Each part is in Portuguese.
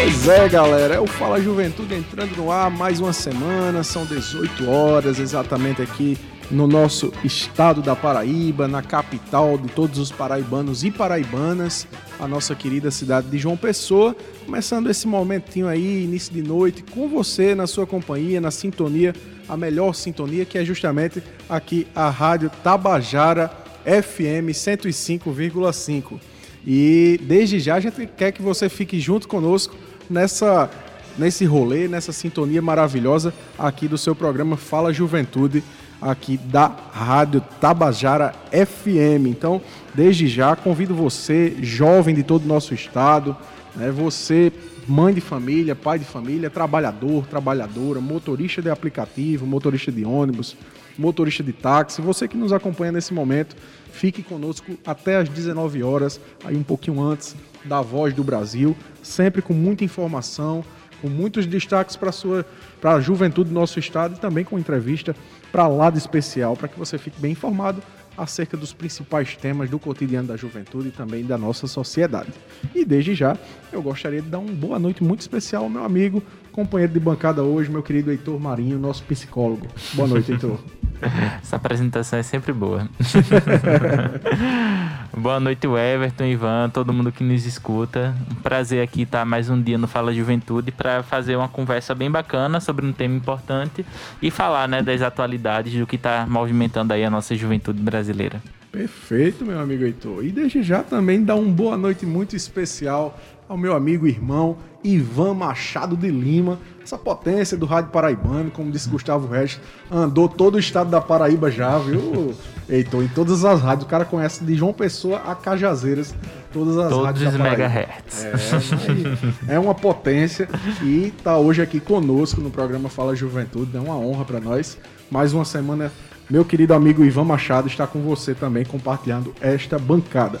Pois é, galera, é o Fala Juventude entrando no ar mais uma semana, são 18 horas exatamente aqui no nosso estado da Paraíba, na capital de todos os paraibanos e paraibanas, a nossa querida cidade de João Pessoa. Começando esse momentinho aí, início de noite, com você na sua companhia, na sintonia, a melhor sintonia que é justamente aqui a Rádio Tabajara FM 105,5. E desde já a gente quer que você fique junto conosco nessa nesse rolê, nessa sintonia maravilhosa aqui do seu programa Fala Juventude aqui da Rádio Tabajara FM. Então, desde já, convido você, jovem de todo o nosso estado, né, você, mãe de família, pai de família, trabalhador, trabalhadora, motorista de aplicativo, motorista de ônibus, motorista de táxi, você que nos acompanha nesse momento, fique conosco até às 19 horas, aí um pouquinho antes da Voz do Brasil, sempre com muita informação, com muitos destaques para a sua para a juventude do nosso estado e também com entrevista para lá de especial, para que você fique bem informado acerca dos principais temas do cotidiano da juventude e também da nossa sociedade. E desde já, eu gostaria de dar uma boa noite muito especial ao meu amigo, companheiro de bancada hoje, meu querido Heitor Marinho, nosso psicólogo. Boa noite, Heitor. Essa apresentação é sempre boa. boa noite, Everton, Ivan, todo mundo que nos escuta. Um prazer aqui estar mais um dia no Fala Juventude para fazer uma conversa bem bacana sobre um tema importante e falar né, das atualidades do que está movimentando aí a nossa juventude brasileira. Perfeito, meu amigo Heitor. E desde já também dá uma boa noite muito especial ao meu amigo e irmão Ivan Machado de Lima, essa potência do rádio paraibano, como disse Gustavo Regis, andou todo o estado da Paraíba já, viu? Heitor, em todas as rádios, o cara conhece de João Pessoa a Cajazeiras, todas as Todos rádios os da Paraíba. megahertz. É, é uma potência e tá hoje aqui conosco no programa Fala Juventude, é uma honra para nós. Mais uma semana, meu querido amigo Ivan Machado está com você também compartilhando esta bancada.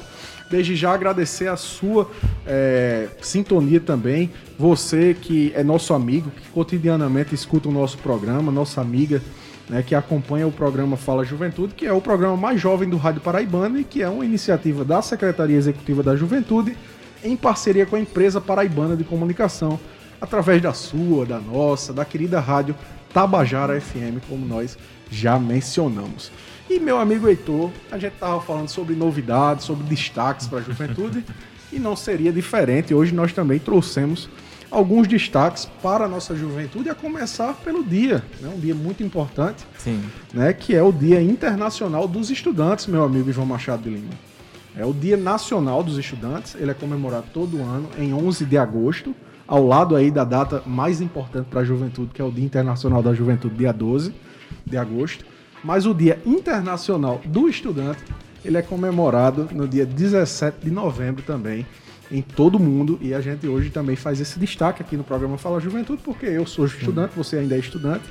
Desde já agradecer a sua é, sintonia também. Você que é nosso amigo, que cotidianamente escuta o nosso programa, nossa amiga, né, que acompanha o programa Fala Juventude, que é o programa mais jovem do Rádio Paraibano e que é uma iniciativa da Secretaria Executiva da Juventude em parceria com a empresa paraibana de comunicação, através da sua, da nossa, da querida rádio Tabajara FM, como nós já mencionamos. E meu amigo Heitor, a gente estava falando sobre novidades, sobre destaques para a juventude, e não seria diferente. Hoje nós também trouxemos alguns destaques para a nossa juventude, a começar pelo dia, né? um dia muito importante, Sim. né? que é o Dia Internacional dos Estudantes, meu amigo João Machado de Lima. É o Dia Nacional dos Estudantes, ele é comemorado todo ano em 11 de agosto, ao lado aí da data mais importante para a juventude, que é o Dia Internacional da Juventude, dia 12 de agosto. Mas o Dia Internacional do Estudante, ele é comemorado no dia 17 de novembro também, em todo o mundo. E a gente hoje também faz esse destaque aqui no programa Fala Juventude, porque eu sou estudante, você ainda é estudante,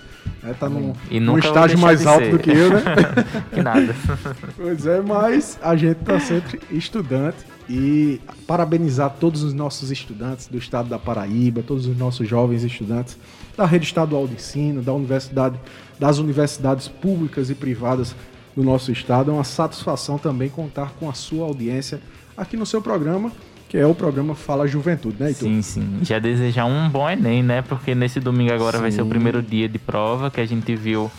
né, tá num, num estágio mais de alto ser. do que eu, né? que nada. Pois é, mas a gente tá sempre estudante e parabenizar todos os nossos estudantes do estado da Paraíba, todos os nossos jovens estudantes da rede estadual de ensino, da universidade, das universidades públicas e privadas do nosso estado. É uma satisfação também contar com a sua audiência aqui no seu programa, que é o programa Fala Juventude, né, Heitor? Sim, sim. Já desejar um bom Enem, né? Porque nesse domingo agora vai ser o Sim. primeiro dia de prova que a gente viu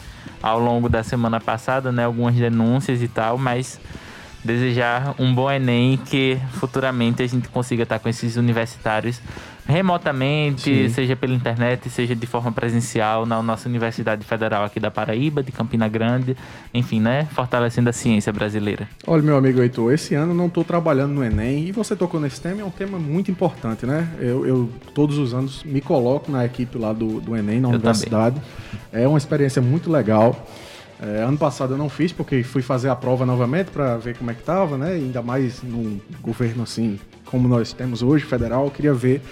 ao longo da semana passada, né? Algumas denúncias e tal, mas desejar um bom Enem que futuramente a gente consiga estar com esses universitários remotamente, Sim. seja pela internet, seja de forma presencial na nossa Universidade Federal aqui da Paraíba, de Campina Grande, enfim, né? Fortalecendo a ciência brasileira. Olha, meu amigo Heitor, esse ano não estou trabalhando no Enem e você tocou nesse tema, é um tema muito importante, né? Eu, eu, todos os anos me coloco na equipe lá do, do Enem, na Eu universidade. É uma experiência muito legal. É, ano passado eu não fiz porque fui fazer a prova novamente para ver como é que tava, né? Ainda mais num governo assim como nós temos hoje, federal, eu queria ver,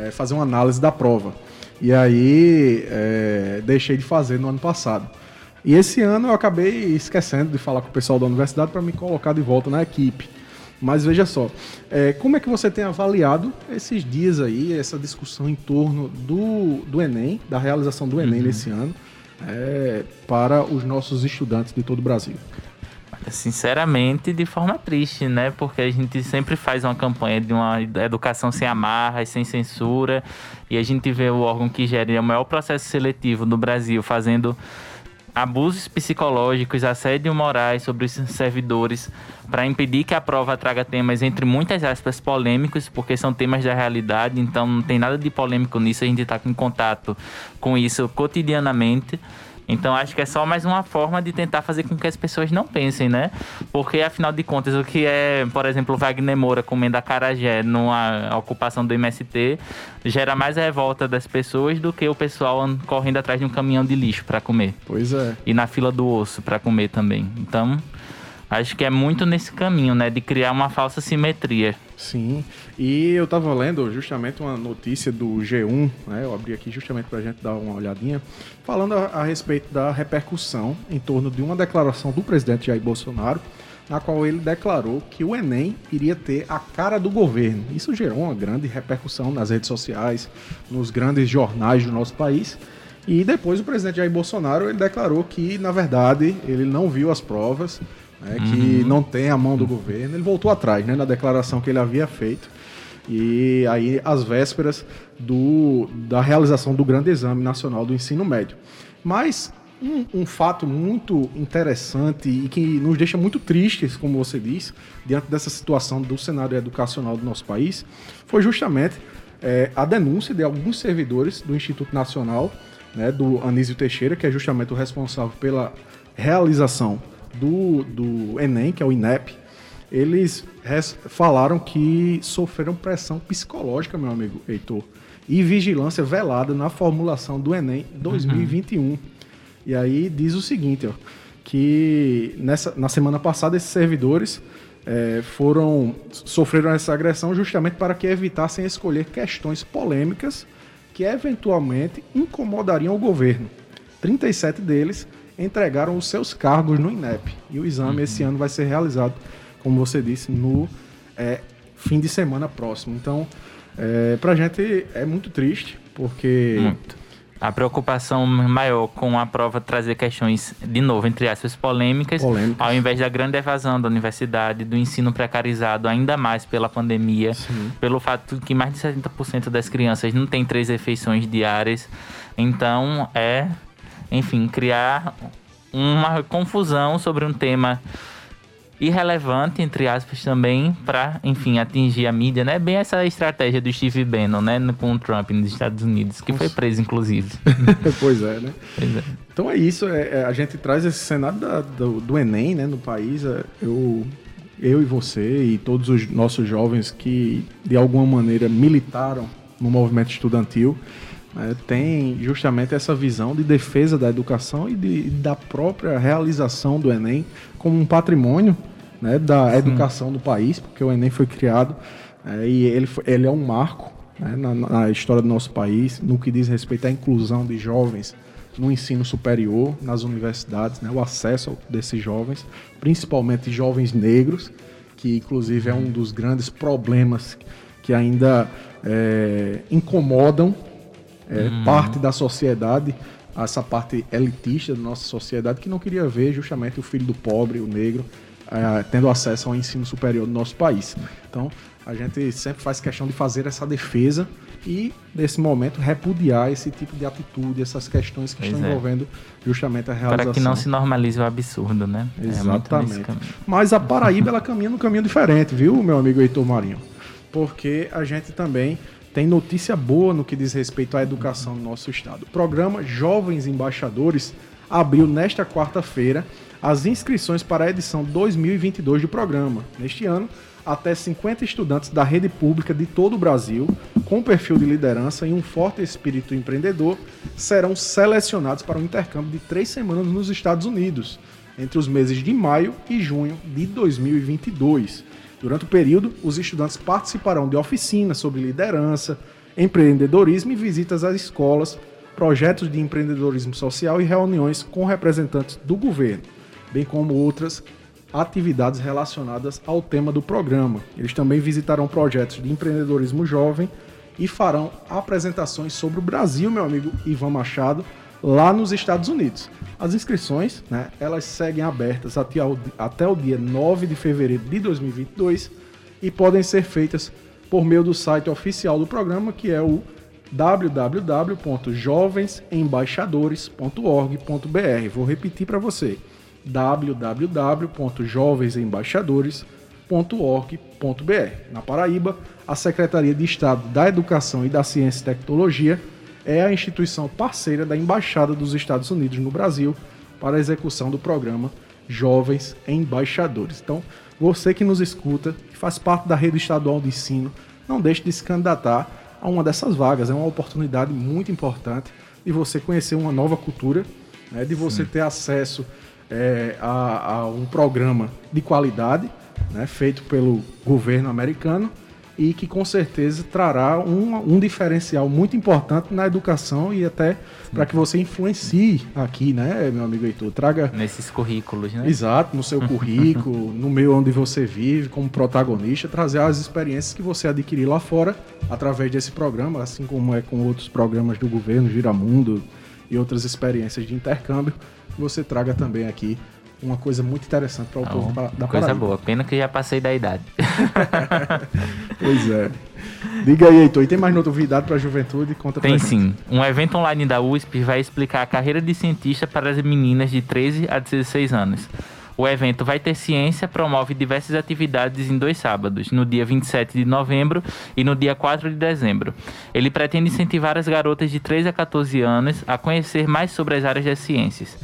é, fazer uma análise da prova. E aí é, deixei de fazer no ano passado. E esse ano eu acabei esquecendo de falar com o pessoal da universidade para me colocar de volta na equipe. Mas veja só, é, como é que você tem avaliado esses dias aí, essa discussão em torno do, do Enem, da realização do Enem uhum. nesse ano, é, para os nossos estudantes de todo o Brasil? Sinceramente, de forma triste, né? Porque a gente sempre faz uma campanha de uma educação sem amarras, sem censura, e a gente vê o órgão que gera o maior processo seletivo no Brasil fazendo abusos psicológicos, assédio morais sobre os servidores para impedir que a prova traga temas entre muitas aspas polêmicos, porque são temas da realidade, então não tem nada de polêmico nisso, a gente está em contato com isso cotidianamente. Então acho que é só mais uma forma de tentar fazer com que as pessoas não pensem, né? Porque afinal de contas, o que é, por exemplo, Wagner Moura comendo acarajé numa ocupação do MST gera mais revolta das pessoas do que o pessoal correndo atrás de um caminhão de lixo para comer. Pois é. E na fila do osso para comer também. Então, Acho que é muito nesse caminho, né? De criar uma falsa simetria. Sim. E eu estava lendo justamente uma notícia do G1, né? Eu abri aqui justamente para a gente dar uma olhadinha, falando a, a, respeito da repercussão em torno de uma declaração do presidente Jair Bolsonaro, na qual ele declarou que o Enem iria ter a cara do governo. Isso gerou uma grande repercussão nas redes sociais, nos grandes jornais do nosso país. E depois o presidente Jair Bolsonaro ele declarou que, na verdade, ele não viu as provas, né, uhum. que não tem a mão do governo. Ele voltou atrás né, na declaração que ele havia feito. E aí, às vésperas do, da realização do grande exame nacional do ensino médio. Mas um, um, fato muito interessante e que nos deixa muito tristes, como você disse, diante dessa situação do cenário educacional do nosso país, foi justamente é, a denúncia de alguns servidores do Instituto Nacional, né, do Anísio Teixeira, que é justamente o responsável pela realização do, do Enem, que é o INEP, eles falaram que sofreram pressão psicológica, meu amigo Heitor, e vigilância velada na formulação do Enem 2021. Uhum. E aí diz o seguinte, ó, que nessa, na semana passada esses servidores é, foram sofreram essa agressão justamente para que evitassem escolher questões polêmicas que eventualmente incomodariam o governo. 37 deles entregaram os seus cargos no INEP. E o exame uhum. esse ano vai ser realizado, como você disse, no é, fim de semana próximo. Então, é, para a gente é muito triste, porque. Muito. A preocupação maior com a prova trazer questões, de novo, entre aspas, polêmicas, polêmicas. ao invés da grande evasão da universidade, do ensino precarizado, ainda mais pela pandemia, Sim. pelo fato de que mais de 70% das crianças não têm três refeições diárias. Então, é enfim, criar uma confusão sobre um tema irrelevante, entre aspas, também, para, enfim, atingir a mídia, né? Bem essa estratégia do Steve Bannon, né? Com o Trump nos Estados Unidos, que foi preso, inclusive. pois é, né? Pois é. Então é isso, é, é, a gente traz esse cenário da, do, do, Enem, né, no país. É, eu, eu e você e todos os nossos jovens que, de alguma maneira, militaram no movimento estudantil, né, tem justamente essa visão de defesa da educação e de, da própria realização do Enem como um patrimônio né, da Sim. educação do país, porque o Enem foi criado é, e ele, ele é um marco né, na, na, história do nosso país no que diz respeito à inclusão de jovens no ensino superior, nas universidades, né, o acesso desses jovens, principalmente jovens negros, que inclusive é um dos grandes problemas que ainda é, incomodam é, hum. parte da sociedade, essa parte elitista da nossa sociedade, que não queria ver justamente o filho do pobre, o negro, é, tendo acesso ao ensino superior do nosso país. Então, a gente sempre faz questão de fazer essa defesa e, nesse momento, repudiar esse tipo de atitude, essas questões que pois estão é. envolvendo justamente a realização. Para que não se normalize o absurdo, né? É Exatamente. É Mas a Paraíba, ela caminha num caminho diferente, viu, meu amigo Heitor Marinho? Porque a gente também tem notícia boa no que diz respeito à educação no nosso estado. O programa Jovens Embaixadores abriu nesta quarta-feira as inscrições para a edição 2022 do programa. Neste ano, até 50 estudantes da rede pública de todo o Brasil, com perfil de liderança e um forte espírito empreendedor, serão selecionados para um intercâmbio de três semanas nos Estados Unidos, entre os meses de maio e junho de 2022. Durante o período, os estudantes participarão de oficinas sobre liderança, empreendedorismo e visitas às escolas, projetos de empreendedorismo social e reuniões com representantes do governo, bem como outras atividades relacionadas ao tema do programa. Eles também visitarão projetos de empreendedorismo jovem e farão apresentações sobre o Brasil, meu amigo Ivan Machado, lá nos Estados Unidos. As inscrições, né, elas seguem abertas até o, até o dia 9 de fevereiro de 2022 e podem ser feitas por meio do site oficial do programa, que é o www.jovensembaixadores.org.br. Vou repetir para você: www.jovensembaixadores.org.br. Na Paraíba, a Secretaria de Estado da Educação e da Ciência e Tecnologia é a instituição parceira da Embaixada dos Estados Unidos no Brasil para a execução do programa Jovens Embaixadores. Então, você que nos escuta, que faz parte da rede estadual de ensino, não deixe de se candidatar a uma dessas vagas. É uma oportunidade muito importante de você conhecer uma nova cultura, né, de você Sim. ter acesso é, a, a, um programa de qualidade né, feito pelo governo americano e que com certeza trará um, um diferencial muito importante na educação e até para que você influencie aqui, né, meu amigo Heitor? Traga. Nesses currículos, né? Exato, no seu currículo, no meio onde você vive, como protagonista, trazer as experiências que você adquiriu lá fora através desse programa, assim como é com outros programas do governo, Giramundo e outras experiências de intercâmbio, você traga também aqui uma coisa muito interessante para o povo da Paraíba. Coisa boa, pena que já passei da idade. pois é. Diga aí, Heitor, e tem mais novidade para a juventude? Conta tem sim. Um evento online da USP vai explicar a carreira de cientista para as meninas de 13 a 16 anos. O evento Vai Ter Ciência promove diversas atividades em dois sábados, no dia 27 de novembro e no dia 4 de dezembro. Ele pretende incentivar as garotas de 13 a 14 anos a conhecer mais sobre as áreas das ciências.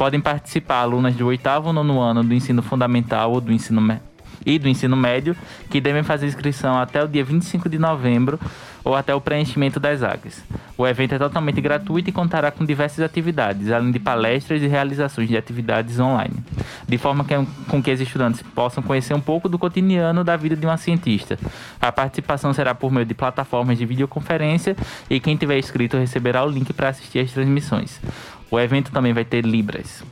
Podem participar alunas do oitavo ou nono ano do ensino fundamental ou do ensino e do ensino médio, que devem fazer inscrição até o dia 25 de novembro ou até o preenchimento das vagas. O evento é totalmente gratuito e contará com diversas atividades, além de palestras e realizações de atividades online, de forma que, com que os estudantes possam conhecer um pouco do cotidiano da vida de uma cientista. A participação será por meio de plataformas de videoconferência e quem tiver inscrito receberá o link para assistir às transmissões. O evento também vai ter Libras.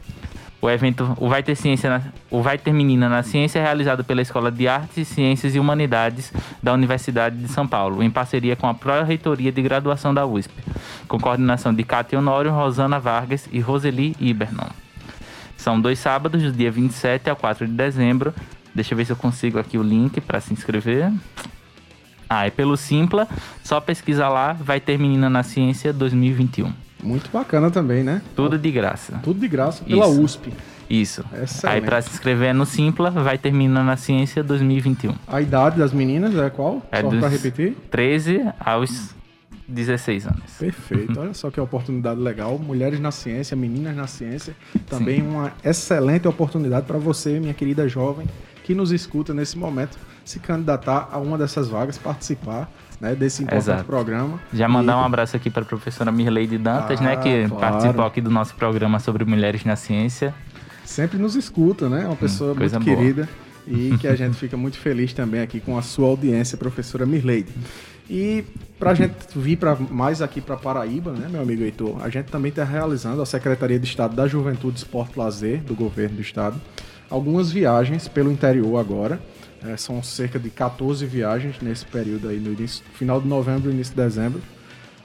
O evento o Vai Ter Ciência na, o Vai Ter Menina na Ciência é realizado pela Escola de Artes, Ciências e Humanidades da Universidade de São Paulo, em parceria com a Pró-Reitoria de Graduação da USP, com coordenação de Cátia Honório, Rosana Vargas e Roseli Ibernon. São dois sábados, do dia 27 ao 4 de dezembro. Deixa eu ver se eu consigo aqui o link para se inscrever. Ah, é pelo Simpla, só pesquisa lá, Vai Ter Menina na Ciência 2021. Muito bacana também, né? Tudo de graça. Tudo de graça pela Isso. USP. Isso. Excelente. Aí para se inscrever no Simpla, vai terminar na Ciência 2021. A idade das meninas é qual? É só para repetir? 13 aos 16 anos. Perfeito. Olha só que oportunidade legal. Mulheres na ciência, meninas na ciência. Também Sim. uma excelente oportunidade para você, minha querida jovem, que nos escuta nesse momento, se candidatar a uma dessas vagas, participar né, desse importante Exato. programa. Já mandar e... um abraço aqui para a professora Mirleide Dantas, ah, né, que claro. participou aqui do nosso programa sobre mulheres na ciência. Sempre nos escuta, né? Uma hum, pessoa hum, muito boa. querida e que a gente fica muito feliz também aqui com a sua audiência, professora Mirleide. E para a gente vir para mais aqui para Paraíba, né, meu amigo Heitor, a gente também está realizando a Secretaria de Estado da Juventude, Esporte e Lazer do Governo do Estado algumas viagens pelo interior agora. É, são cerca de 14 viagens nesse período aí, no início, final de novembro e início de dezembro,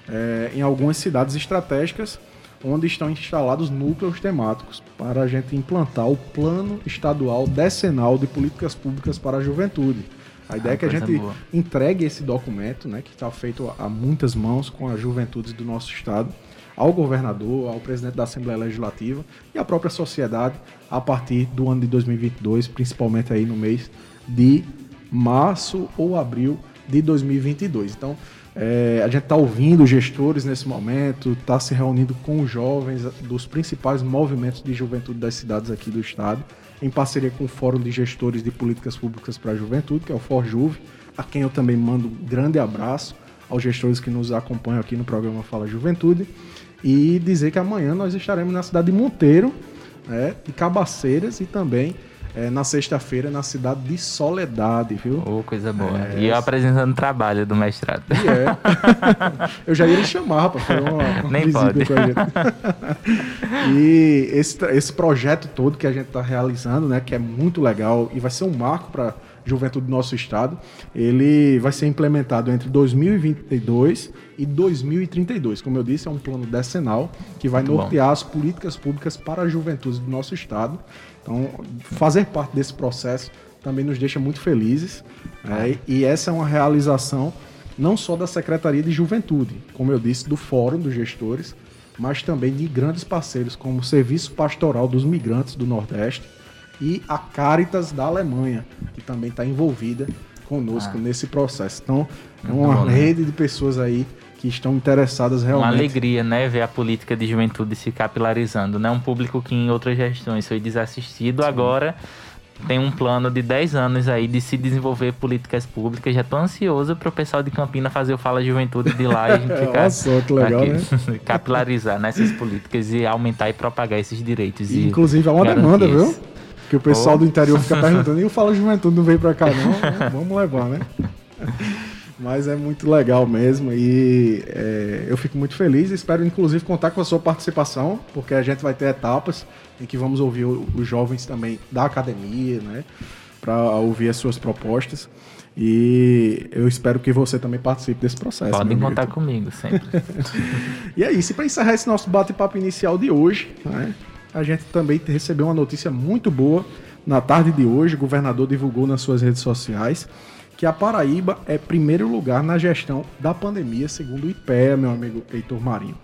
é, em algumas cidades estratégicas onde estão instalados núcleos temáticos para a gente implantar o Plano Estadual Decenal de Políticas Públicas para a Juventude. A ideia ah, é que a gente boa. entregue esse documento, né, que está feito a muitas mãos com as juventudes do nosso estado, ao governador, ao presidente da Assembleia Legislativa e à própria sociedade a partir do ano de 2022, principalmente aí no mês de março ou abril de 2022. Então, é, a gente está ouvindo gestores nesse momento, está se reunindo com jovens dos principais movimentos de juventude das cidades aqui do estado, em parceria com o Fórum de Gestores de Políticas Públicas para a Juventude, que é o FORJUVE, a quem eu também mando um grande abraço aos gestores que nos acompanham aqui no programa Fala Juventude, e dizer que amanhã nós estaremos na cidade de Monteiro, né, de Cabaceiras e também é, na sexta-feira na cidade de Soledade, viu? Oh, coisa boa. É, e eu apresentando o trabalho do mestrado. E é. eu já ia lhe chamar, rapaz, foi uma, uma Nem pode. pra gente. e esse, esse projeto todo que a gente está realizando, né, que é muito legal e vai ser um marco para juventude do nosso estado, ele vai ser implementado entre 2022 e 2032. Como eu disse, é um plano decenal que vai Muito nortear bom. as políticas públicas para a juventude do nosso estado. Então, fazer parte desse processo também nos deixa muito felizes. Né? E essa é uma realização não só da Secretaria de Juventude, como eu disse, do Fórum dos Gestores, mas também de grandes parceiros como o Serviço Pastoral dos Migrantes do Nordeste, e a Caritas da Alemanha, que também está envolvida conosco ah. nesse processo. Então, é uma bom, né? rede né? de pessoas aí que estão interessadas realmente. Uma alegria, né, ver a política de juventude se capilarizando, né? Um público que em outras gestões foi desassistido, Sim. agora tem um plano de 10 anos aí de se desenvolver políticas públicas. Já estou ansioso para o pessoal de Campina fazer o Fala Juventude de lá e a gente ficar Nossa, que legal, aqui, né? capilarizar nessas políticas e aumentar e propagar esses direitos. E, inclusive, há uma demanda, viu? Que o pessoal oh. do interior fica perguntando, e o Fala Juventude não veio pra cá, não? Vamos levar, né? Mas é muito legal mesmo e é, eu fico muito feliz. Espero, inclusive, contar com a sua participação, porque a gente vai ter etapas em que vamos ouvir os jovens também da academia, né? Para ouvir as suas propostas. E eu espero que você também participe desse processo. Podem contar comigo sempre. e é isso. E para encerrar esse nosso bate-papo inicial de hoje, né? a gente também recebeu uma notícia muito boa na tarde de hoje. O governador divulgou nas suas redes sociais que a Paraíba é primeiro lugar na gestão da pandemia, segundo o IPEA, meu amigo Heitor Marinho.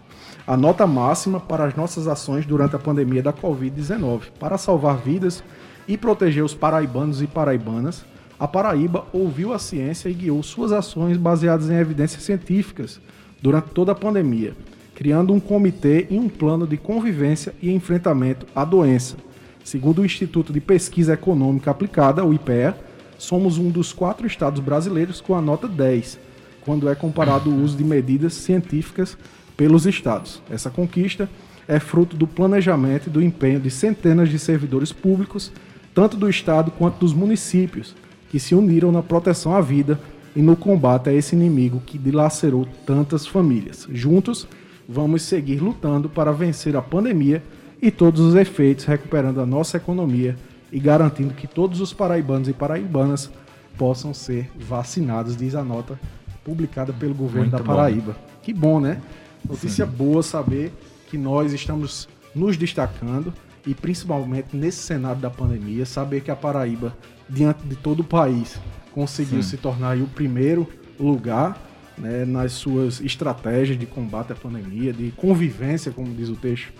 A nota máxima para as nossas ações durante a pandemia da Covid-19. Para salvar vidas e proteger os paraibanos e paraibanas, a Paraíba ouviu a ciência e guiou suas ações baseadas em evidências científicas durante toda a pandemia criando um comitê e um plano de convivência e enfrentamento à doença. Segundo o Instituto de Pesquisa Econômica Aplicada, o IPEA, somos um dos quatro estados brasileiros com a nota 10, quando é comparado o uso de medidas científicas pelos estados. Essa conquista é fruto do planejamento e do empenho de centenas de servidores públicos, tanto do estado quanto dos municípios, que se uniram na proteção à vida e no combate a esse inimigo que dilacerou tantas famílias. Juntos, vamos seguir lutando para vencer a pandemia e todos os efeitos, recuperando a nossa economia e garantindo que todos os paraibanos e paraibanas possam ser vacinados, diz a nota publicada pelo governo Muito da Paraíba. Bom. Que bom, né? Notícia Sim. boa saber que nós estamos nos destacando e principalmente nesse cenário da pandemia, saber que a Paraíba, diante de todo o país, conseguiu Sim. se tornar o primeiro lugar né, nas suas estratégias de combate à pandemia, de convivência, como diz o texto,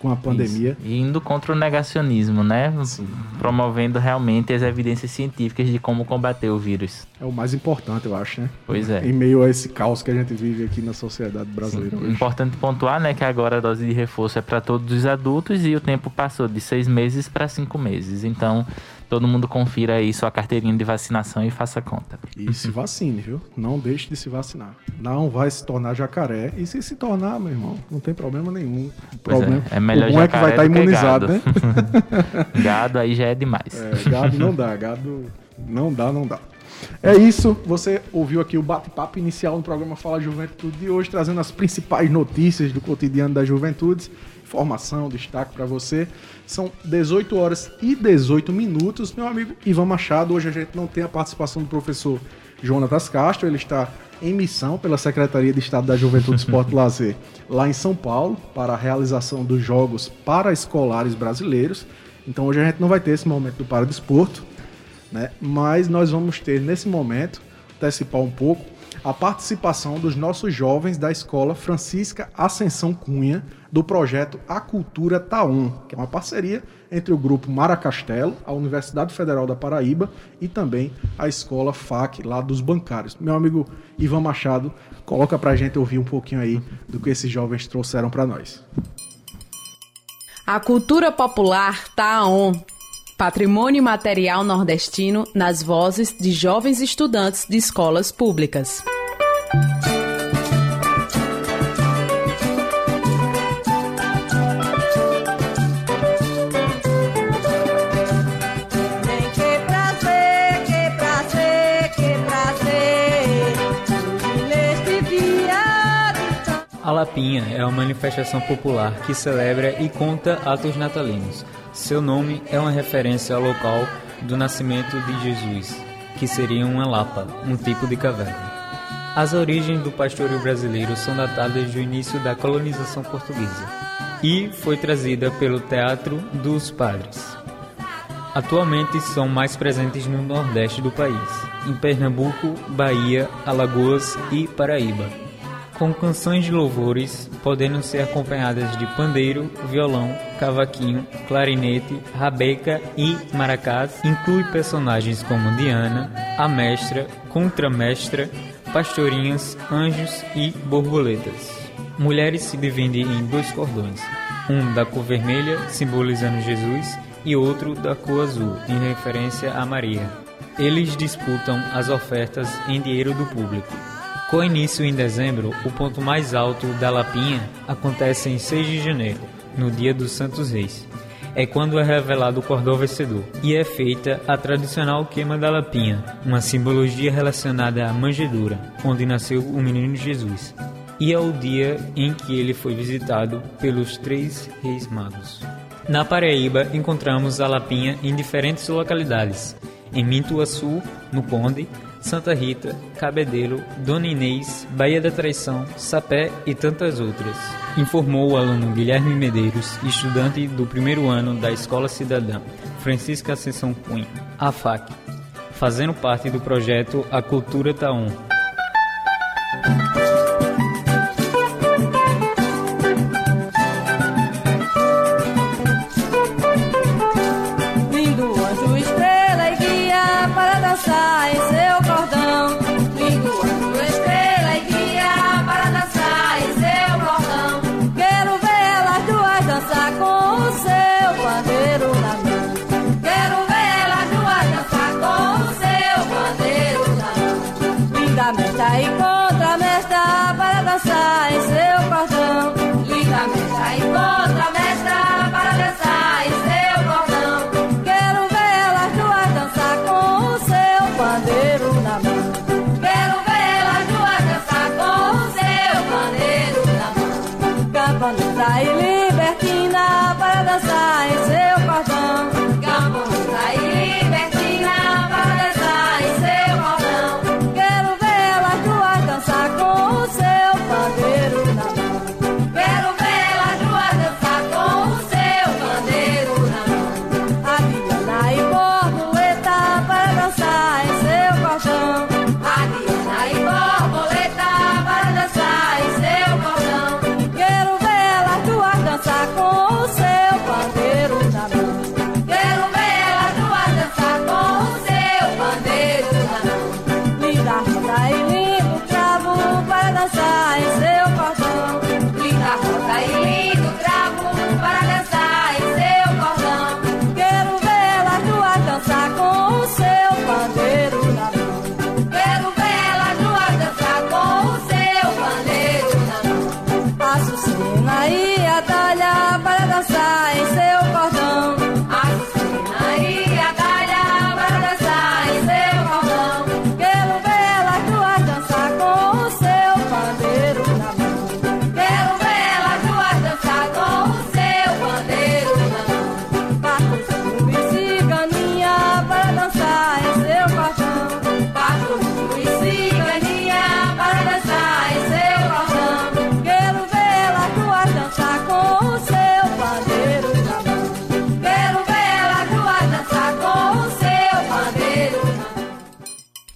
com a pandemia. Isso. E indo contra o negacionismo, né? Sim. Promovendo realmente as evidências científicas de como combater o vírus. É o mais importante, eu acho, né? Pois é. Em meio a esse caos que a gente vive aqui na sociedade brasileira. Sim. Importante pontuar, né, que agora a dose de reforço é para todos os adultos e o tempo passou de seis meses para cinco meses. Então, todo mundo confira aí sua carteirinha de vacinação e faça conta. E se vacine, viu? Não deixe de se vacinar. Não vai se tornar jacaré. E se se tornar, meu irmão, não tem problema nenhum. Pois problema. É, é melhor o bom é que vai estar tá imunizado, gado. né? gado aí já é demais. É, gado não dá, gado não dá, não dá. É isso, você ouviu aqui o bate-papo inicial no programa Fala Juventude de hoje, trazendo as principais notícias do cotidiano das juventudes informação, destaque para você. São 18 horas e 18 minutos, meu amigo Ivan Machado. Hoje a gente não tem a participação do professor Jonatas Castro, ele está em missão pela Secretaria de Estado da Juventude, Esporte e Lazer lá em São Paulo para a realização dos Jogos Paraescolares Brasileiros. Então hoje a gente não vai ter esse momento do Paradesporto, né? mas nós vamos ter nesse momento, antecipar um pouco, a participação dos nossos jovens da Escola Francisca Ascensão Cunha, do projeto A Cultura Taon, que é uma parceria entre o grupo Maracastelo, a Universidade Federal da Paraíba e também a Escola FAC, lá dos bancários. Meu amigo Ivan Machado, coloca pra gente ouvir um pouquinho aí do que esses jovens trouxeram para nós. A cultura popular Taon Patrimônio Material Nordestino nas vozes de jovens estudantes de escolas públicas. A Lapinha é uma manifestação popular que celebra e conta atos natalinos. Seu nome é uma referência ao local do nascimento de Jesus, que seria uma lapa, um tipo de caverna. As origens do pastoreio brasileiro são datadas do início da colonização portuguesa e foi trazida pelo Teatro dos Padres. Atualmente são mais presentes no Nordeste do país, em Pernambuco, Bahia, Alagoas e Paraíba, com canções de louvores podendo ser acompanhadas de pandeiro, violão, cavaquinho, clarinete, rabeca e maracás. Inclui personagens como Diana, a mestra, contramestra, pastorinhas, anjos e borboletas. Mulheres se dividem em dois cordões, um da cor vermelha, simbolizando Jesus, e outro da cor azul, em referência a Maria. Eles disputam as ofertas em dinheiro do público. Com início em dezembro, o ponto mais alto da Lapinha acontece em 6 de janeiro, no dia dos Santos Reis. É quando é revelado o cordão vencedor e é feita a tradicional queima da lapinha, uma simbologia relacionada à manjedoura, onde nasceu o menino Jesus, e é o dia em que ele foi visitado pelos três reis magos. Na Paraíba, encontramos a lapinha em diferentes localidades. Em Mintuaçu, no Conde, Santa Rita, Cabedelo, Dona Inês, Baía da Traição, Sapé e tantas outras. Informou o aluno Guilherme Medeiros, estudante do primeiro ano da Escola Cidadã, Francisca Ascensão Cunha, AFAC, fazendo parte do projeto A Cultura Taon.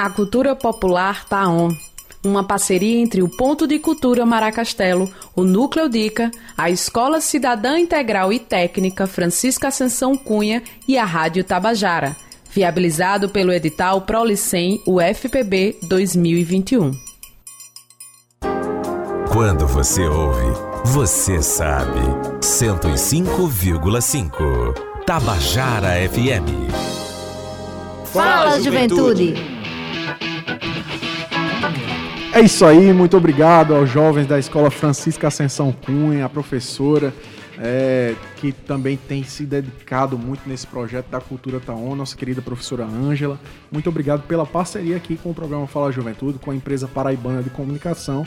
A cultura popular tá on. Uma parceria entre o Ponto de Cultura Maracastelo, o Núcleo Dica, a Escola Cidadã Integral e Técnica Francisca Ascensão Cunha e a Rádio Tabajara. Viabilizado pelo edital Prolicem UFPB 2021. Quando você ouve, você sabe. 105,5. Tabajara FM. Fala, juventude. É isso aí, muito obrigado aos jovens da Escola Francisca Ascensão Cunha, a professora, é, que também tem se dedicado muito nesse projeto da Cultura Taon, nossa querida professora Ângela. Muito obrigado pela parceria aqui com o programa Fala Juventude, com a empresa paraibana de comunicação.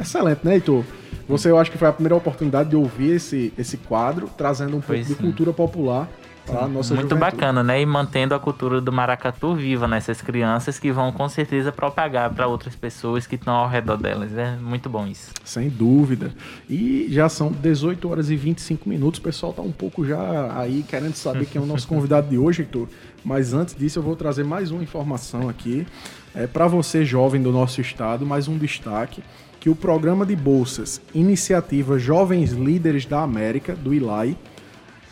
Excelente, né, Heitor? Você, eu acho que foi a primeira oportunidade de ouvir esse, esse quadro, trazendo um pouco de cultura popular para nossa Muito juventude. bacana, né? E mantendo a cultura do maracatu viva nessas crianças que vão com certeza propagar para outras pessoas que estão ao redor delas. É muito bom isso. Sem dúvida. E já são 18 horas e 25 minutos. O pessoal tá um pouco já aí querendo saber quem é o nosso convidado de hoje, Heitor. Mas antes disso, eu vou trazer mais uma informação aqui. É, para você, jovem do nosso estado, mais um destaque que o programa de bolsas Iniciativa Jovens Líderes da América, do ILAI,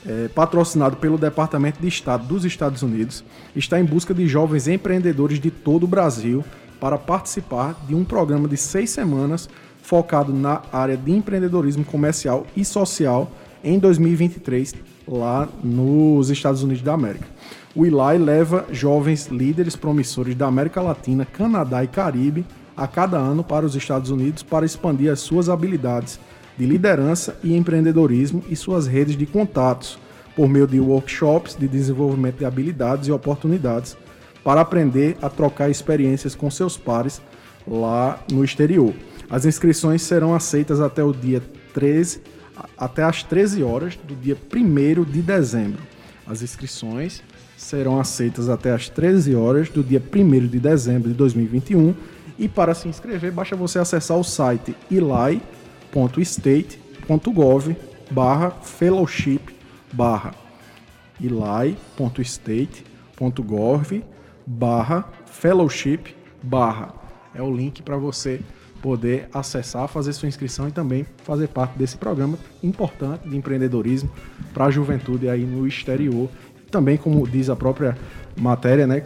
é, patrocinado pelo Departamento de Estado dos Estados Unidos, está em busca de jovens empreendedores de todo o Brasil para participar de um programa de seis semanas focado na área de empreendedorismo comercial e social em 2023, lá nos Estados Unidos da América. O ILAI leva jovens líderes promissores da América Latina, Canadá e Caribe a cada ano para os Estados Unidos para expandir as suas habilidades de liderança e empreendedorismo e suas redes de contatos por meio de workshops de desenvolvimento de habilidades e oportunidades para aprender a trocar experiências com seus pares lá no exterior. As inscrições serão aceitas até o dia 13, até às 13 horas do dia 1 de dezembro. As inscrições serão aceitas até às 13 horas do dia 1 de dezembro de 2021 e para se inscrever basta você acessar o site ilai.state.gov barra fellowship barra ilai.state.gov barra fellowship barra é o link para você poder acessar, fazer sua inscrição e também fazer parte desse programa importante de empreendedorismo para a juventude aí no exterior. Também, como diz a própria matéria, né,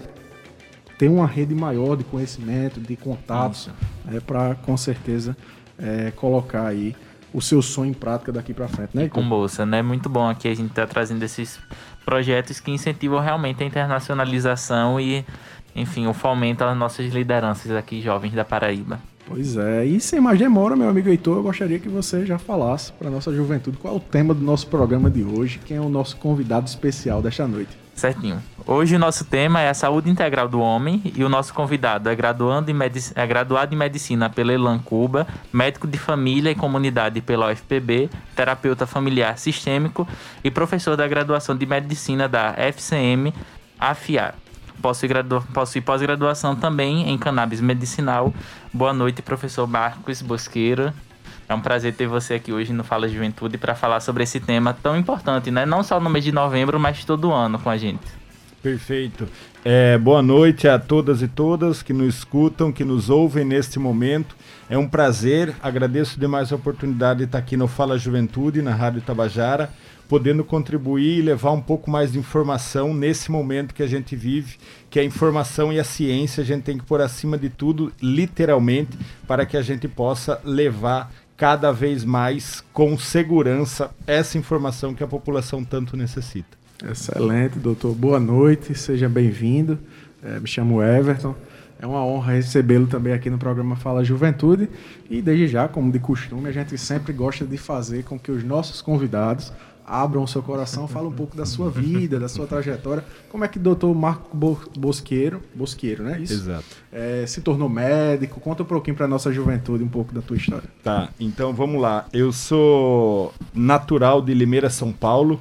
ter uma rede maior de conhecimento, de contatos, é, para com certeza é, colocar aí o seu sonho em prática daqui para frente, né? Com bolsa, né? Muito bom aqui a gente tá trazendo esses projetos que incentivam realmente a internacionalização e, enfim, o fomento às nossas lideranças aqui, jovens da Paraíba. Pois é, e sem mais demora, meu amigo Heitor, eu gostaria que você já falasse para nossa juventude qual é o tema do nosso programa de hoje, quem é o nosso convidado especial desta noite. Certinho. Hoje o nosso tema é a saúde integral do homem e o nosso convidado é, graduando em é graduado em medicina pela Elan Cuba, médico de família e comunidade pela UFPB, terapeuta familiar sistêmico e professor da graduação de medicina da FCM AFIA. Possui, possui pós-graduação também em cannabis medicinal. Boa noite, professor Marcos Bosqueira. É um prazer ter você aqui hoje no Fala Juventude para falar sobre esse tema tão importante, né? Não só no mês de novembro, mas todo ano com a gente. Perfeito. É, boa noite a todas e todas que nos escutam, que nos ouvem neste momento. É um prazer, agradeço demais a oportunidade de estar aqui no Fala Juventude, na Rádio Tabajara, podendo contribuir e levar um pouco mais de informação nesse momento que a gente vive, que a informação e a ciência a gente tem que pôr acima de tudo, literalmente, para que a gente possa levar cada vez mais com segurança essa informação que a população tanto necessita. Excelente, doutor. Boa noite, seja bem-vindo. É, me chamo Everton. É uma honra recebê-lo também aqui no programa Fala Juventude. E desde já, como de costume, a gente sempre gosta de fazer com que os nossos convidados abram o seu coração, fala um pouco da sua vida, da sua trajetória. Como é que o doutor Marco Bosqueiro, Bosqueiro, né? Isso? Exato. É, se tornou médico? Conta um pouquinho para nossa juventude um pouco da tua história. Tá, então vamos lá. Eu sou natural de Limeira, São Paulo.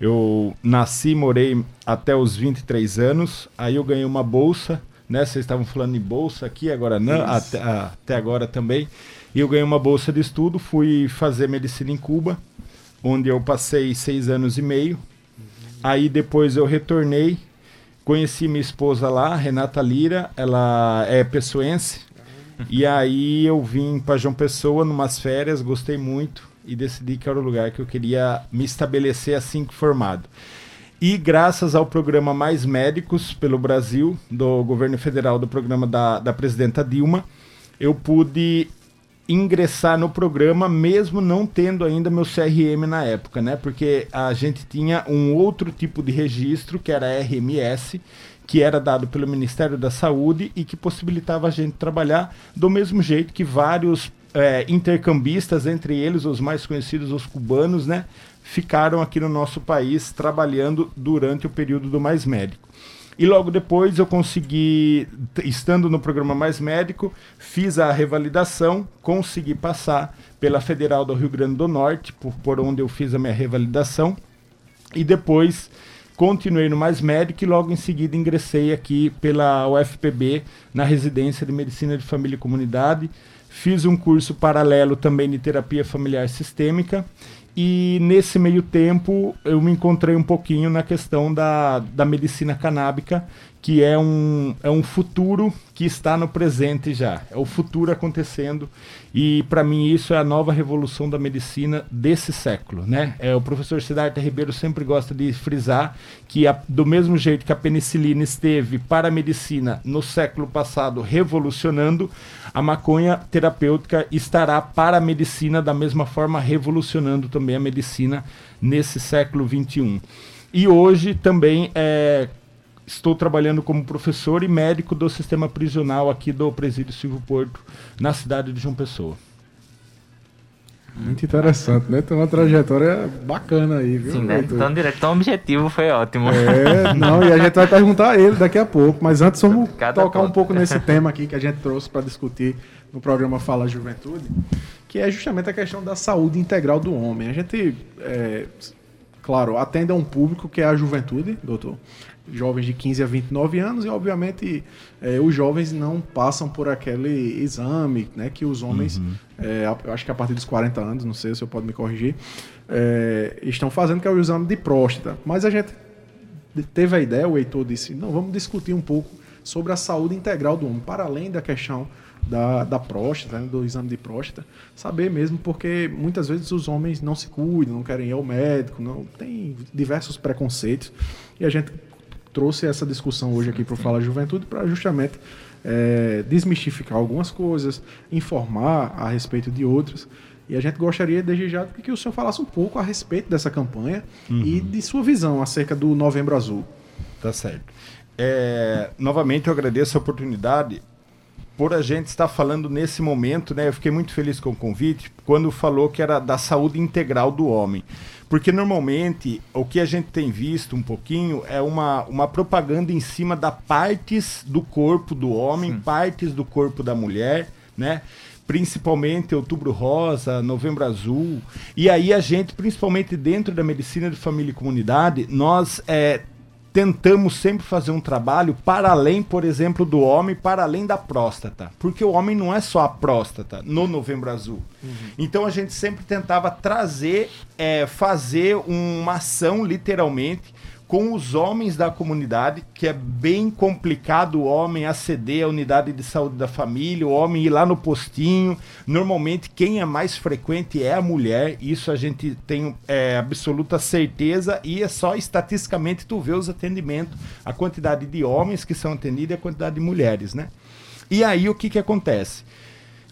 Eu nasci, morei até os 23 anos. Aí eu ganhei uma bolsa, né? Vocês estavam falando em bolsa aqui, agora não, até, até agora também. E eu ganhei uma bolsa de estudo, fui fazer medicina em Cuba onde eu passei seis anos e meio. Aí depois eu retornei, conheci minha esposa lá, Renata Lira, ela é pessoense. E aí eu vim para João Pessoa numas férias, gostei muito e decidi que era o lugar que eu queria me estabelecer assim que formado. E graças ao programa Mais Médicos pelo Brasil, do governo federal, do programa da, da presidenta Dilma, eu pude ingressar no programa, mesmo não tendo ainda meu CRM na época, né? Porque a gente tinha um outro tipo de registro, que era RMS, que era dado pelo Ministério da Saúde e que possibilitava a gente trabalhar do mesmo jeito que vários é, intercambistas, entre eles os mais conhecidos, os cubanos, né? Ficaram aqui no nosso país trabalhando durante o período do Mais Médico. E logo depois eu consegui, estando no programa Mais Médico, fiz a revalidação, consegui passar pela Federal do Rio Grande do Norte, por, por onde eu fiz a minha revalidação. E depois continuei no Mais Médico e logo em seguida ingressei aqui pela UFPB na residência de Medicina de Família e Comunidade. Fiz um curso paralelo também de terapia familiar sistêmica e nesse meio tempo eu me encontrei um pouquinho na questão da, da medicina canábica, que é um, é um futuro que está no presente já. É o futuro acontecendo. E para mim isso é a nova revolução da medicina desse século. Né? É, o professor Siddhartha Ribeiro sempre gosta de frisar que a, do mesmo jeito que a penicilina esteve para a medicina no século passado revolucionando, a maconha terapêutica estará para a medicina da mesma forma revolucionando também a medicina nesse século 21. E hoje também é, estou trabalhando como professor e médico do sistema prisional aqui do Presídio Silvio Porto, na cidade de João Pessoa. Muito interessante, né? Tem uma trajetória bacana aí, viu? Sim, né? Tão direto, tão objetivo, foi ótimo. É, não, e a gente vai perguntar a ele daqui a pouco, mas antes vamos Cada tocar ponto. um pouco nesse tema aqui que a gente trouxe para discutir no programa Fala Juventude, que é justamente a questão da saúde integral do homem. A gente, é, claro, atende a um público que é a juventude, doutor, jovens de 15 a 29 anos, e obviamente é, os jovens não passam por aquele exame né, que os homens, é, a- eu acho que a partir dos 40 anos, não sei se eu pode me corrigir, é, estão fazendo, que é o exame de próstata. Mas a gente teve a ideia, o Heitor disse, não, vamos discutir um pouco sobre a saúde integral do homem, para além da questão da, da próstata, né, do exame de próstata, saber mesmo, porque muitas vezes os homens não se cuidam, não querem ir ao médico, não tem diversos preconceitos, e a gente trouxe essa discussão hoje aqui para o Fala Juventude para justamente eh, desmistificar algumas coisas, informar a respeito de outras. E a gente gostaria, desde já, que o senhor falasse um pouco a respeito dessa campanha e de sua visão acerca do Novembro Azul. Tá certo. É, novamente eu agradeço a oportunidade por a gente estar falando nesse momento, né? Eu fiquei muito feliz com o convite quando falou que era da saúde integral do homem. Porque normalmente o que a gente tem visto um pouquinho é uma, uma propaganda em cima da partes do corpo do homem, partes do corpo da mulher, né? Principalmente Outubro Rosa, Novembro Azul. E aí a gente, principalmente dentro da medicina de família e comunidade, nós é, tentamos sempre fazer um trabalho para além, por exemplo, do homem, para além da próstata. Porque o homem não é só a próstata no Novembro Azul. Então a gente sempre tentava trazer, é, fazer uma ação, literalmente, com os homens da comunidade, que é bem complicado o homem aceder à unidade de saúde da família, o homem ir lá no postinho. Normalmente, quem é mais frequente é a mulher, isso a gente tem é, absoluta certeza, e é só estatisticamente tu vê os atendimentos, a quantidade de homens que são atendidos e a quantidade de mulheres, né? E aí o que, que acontece?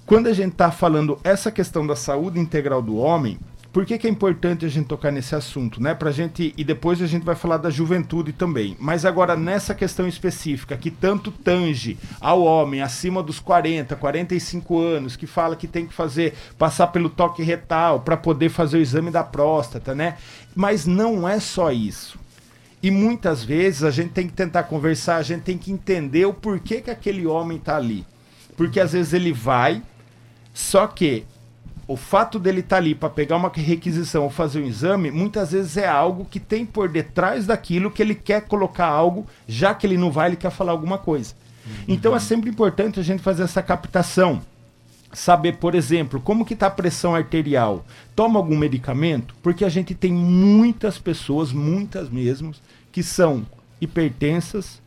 Quando a gente está falando essa questão da saúde integral do homem, por que, que é importante a gente tocar nesse assunto, né? Pra gente e depois a gente vai falar da juventude também. Mas agora nessa questão específica que tanto tange ao homem acima dos 40, 45 anos, que fala que tem que fazer passar pelo toque retal para poder fazer o exame da próstata, né? Mas não é só isso. E muitas vezes a gente tem que tentar conversar, a gente tem que entender o porquê que aquele homem tá ali. Porque às vezes ele vai, só que o fato dele estar ali para pegar uma requisição ou fazer um exame, muitas vezes é algo que tem por detrás daquilo que ele quer colocar algo, já que ele não vai, ele quer falar alguma coisa. Então é sempre importante a gente fazer essa captação. Saber, por exemplo, como que está a pressão arterial. Toma algum medicamento? Porque a gente tem muitas pessoas, muitas mesmo, que são hipertensas,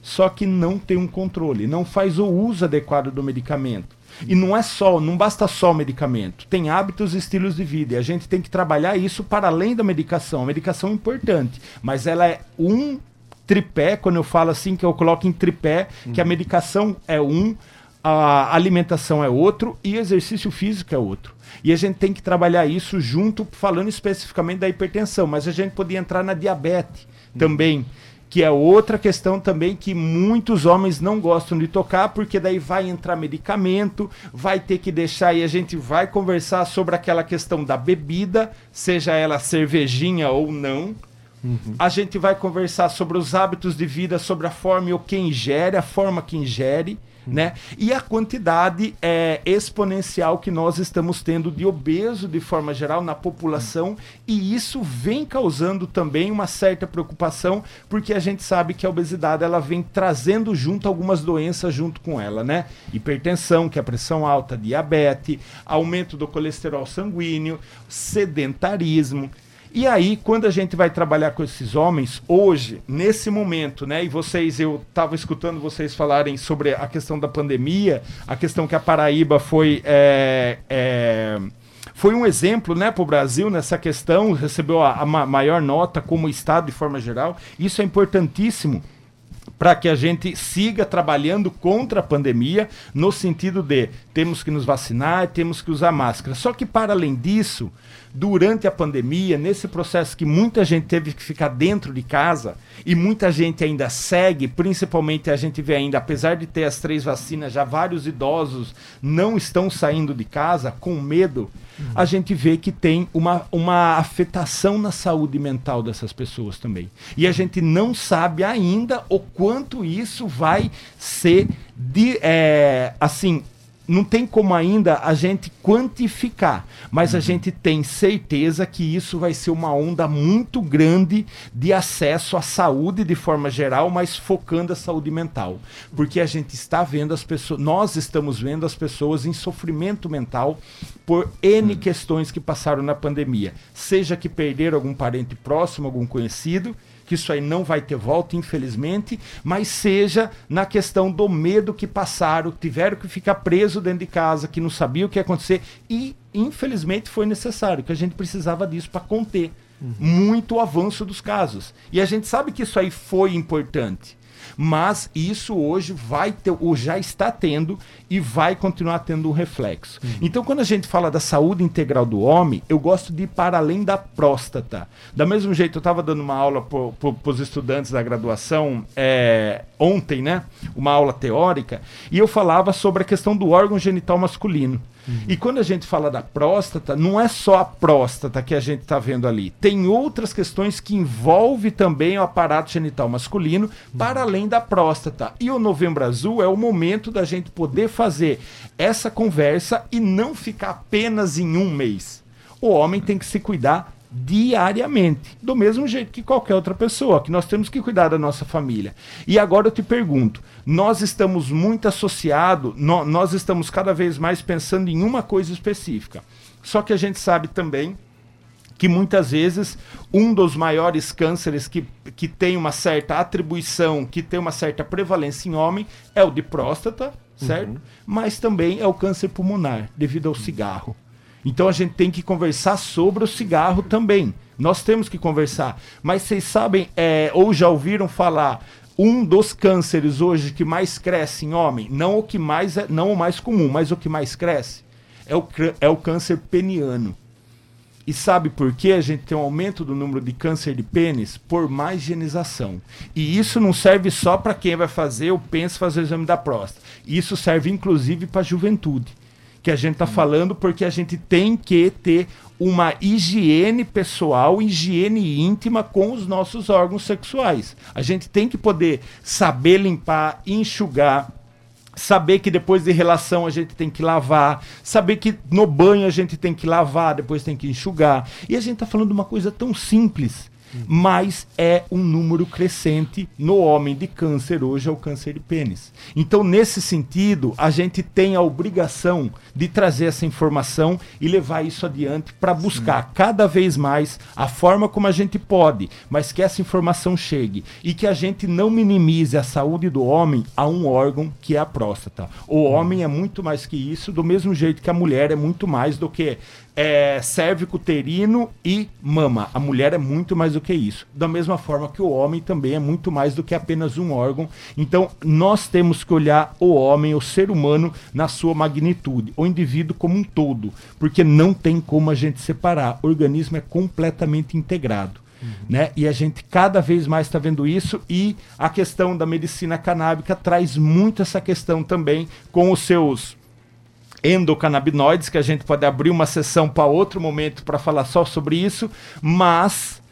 só que não tem um controle, não faz o uso adequado do medicamento. E não é só, não basta só o medicamento. Tem hábitos e estilos de vida. E a gente tem que trabalhar isso para além da medicação. A medicação é importante, mas ela é um tripé, quando eu falo assim, que eu coloco em tripé, que a medicação é um, a alimentação é outro e exercício físico é outro. E a gente tem que trabalhar isso junto, falando especificamente da hipertensão, mas a gente podia entrar na diabetes também, que é outra questão também que muitos homens não gostam de tocar, porque daí vai entrar medicamento, vai ter que deixar e a gente vai conversar sobre aquela questão da bebida, seja ela cervejinha ou não, A gente vai conversar sobre os hábitos de vida, sobre a forma e o que ingere, a forma que ingere. Né? E a quantidade é, exponencial que nós estamos tendo de obeso de forma geral na população, e isso vem causando também uma certa preocupação, porque a gente sabe que a obesidade ela vem trazendo junto algumas doenças junto com ela, né? Hipertensão, que é a pressão alta, diabetes, aumento do colesterol sanguíneo, sedentarismo. E aí, quando a gente vai trabalhar com esses homens, hoje, nesse momento, né? E vocês, eu estava escutando vocês falarem sobre a questão da pandemia, a questão que a Paraíba foi. É, é, foi um exemplo né, para o Brasil nessa questão, recebeu a, a maior nota como Estado de forma geral. Isso é importantíssimo para que a gente siga trabalhando contra a pandemia, no sentido de temos que nos vacinar, temos que usar máscara. Só que, para além disso, durante a pandemia, nesse processo que muita gente teve que ficar dentro de casa e muita gente ainda segue, principalmente a gente vê ainda, apesar de ter as três vacinas, já vários idosos não estão saindo de casa com medo a gente vê que tem uma, uma afetação na saúde mental dessas pessoas também. E a gente não sabe ainda o quanto isso vai ser de, é, assim não tem como ainda a gente quantificar, mas a gente tem certeza que isso vai ser uma onda muito grande de acesso à saúde de forma geral, mas focando a saúde mental. Porque a gente está vendo as pessoas, nós estamos vendo as pessoas em sofrimento mental por N questões que passaram na pandemia. Seja que perderam algum parente próximo, algum conhecido, que isso aí não vai ter volta, infelizmente, mas seja na questão do medo que passaram, tiveram que ficar preso dentro de casa, que não sabia o que ia acontecer e infelizmente foi necessário, que a gente precisava disso para conter uhum. muito o avanço dos casos. E a gente sabe que isso aí foi importante mas isso hoje vai ter, ou já está tendo e vai continuar tendo um reflexo. Uhum. Então, quando a gente fala da saúde integral do homem, eu gosto de ir para além da próstata. Da mesmo jeito, eu estava dando uma aula para os estudantes da graduação é, ontem, né? Uma aula teórica, e eu falava sobre a questão do órgão genital masculino. E quando a gente fala da próstata, não é só a próstata que a gente está vendo ali. Tem outras questões que envolvem também o aparato genital masculino, para além da próstata. E o Novembro Azul é o momento da gente poder fazer essa conversa e não ficar apenas em um mês. O homem tem que se cuidar diariamente, do mesmo jeito que qualquer outra pessoa, que nós temos que cuidar da nossa família. E agora eu te pergunto, nós estamos muito associados, no, nós estamos cada vez mais pensando em uma coisa específica. Só que a gente sabe também que muitas vezes um dos maiores cânceres que, que tem uma certa atribuição, que tem uma certa prevalência em homem, é o de próstata, certo? Uhum. Mas também é o câncer pulmonar, devido ao cigarro. Então a gente tem que conversar sobre o cigarro também. Nós temos que conversar. Mas vocês sabem, é, ou já ouviram falar, um dos cânceres hoje que mais cresce em homem, não o que mais é, não o mais comum, mas o que mais cresce, é o, é o câncer peniano. E sabe por que a gente tem um aumento do número de câncer de pênis? Por mais higienização. E isso não serve só para quem vai fazer ou pensa fazer o exame da próstata. Isso serve inclusive para a juventude que a gente está falando, porque a gente tem que ter uma higiene pessoal, higiene íntima com os nossos órgãos sexuais. A gente tem que poder saber limpar, enxugar, saber que depois de relação a gente tem que lavar, saber que no banho a gente tem que lavar, depois tem que enxugar. E a gente está falando de uma coisa tão simples mas é um número crescente no homem de câncer hoje é o câncer de pênis. Então, nesse sentido, a gente tem a obrigação de trazer essa informação e levar isso adiante para buscar Sim. cada vez mais a forma como a gente pode, mas que essa informação chegue e que a gente não minimize a saúde do homem a um órgão que é a próstata. O homem é muito mais que isso, do mesmo jeito que a mulher é muito mais do que é cérvico uterino e mama. A mulher é muito mais do que isso. Da mesma forma que o homem também é muito mais do que apenas um órgão. Então, nós temos que olhar o homem, o ser humano, na sua magnitude, o indivíduo como um todo, porque não tem como a gente separar. O organismo é completamente integrado. Uhum. Né? E a gente cada vez mais está vendo isso, e a questão da medicina canábica traz muito essa questão também com os seus endocannabinoides, que a gente pode abrir uma sessão para outro momento para falar só sobre isso, mas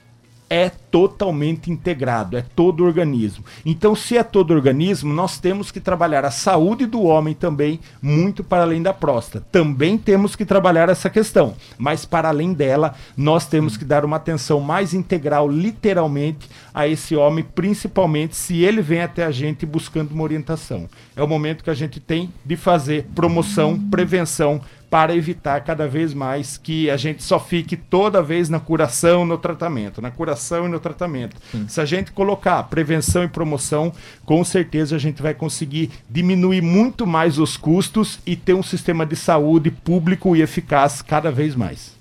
é totalmente integrado, é todo organismo. Então, se é todo organismo, nós temos que trabalhar a saúde do homem também, muito para além da próstata. Também temos que trabalhar essa questão, mas para além dela, nós temos que dar uma atenção mais integral, literalmente, a esse homem, principalmente se ele vem até a gente buscando uma orientação. É o momento que a gente tem de fazer promoção, prevenção, para evitar cada vez mais que a gente só fique toda vez na curação, no tratamento, na curação e no tratamento. Sim. Se a gente colocar prevenção e promoção, com certeza a gente vai conseguir diminuir muito mais os custos e ter um sistema de saúde público e eficaz cada vez mais.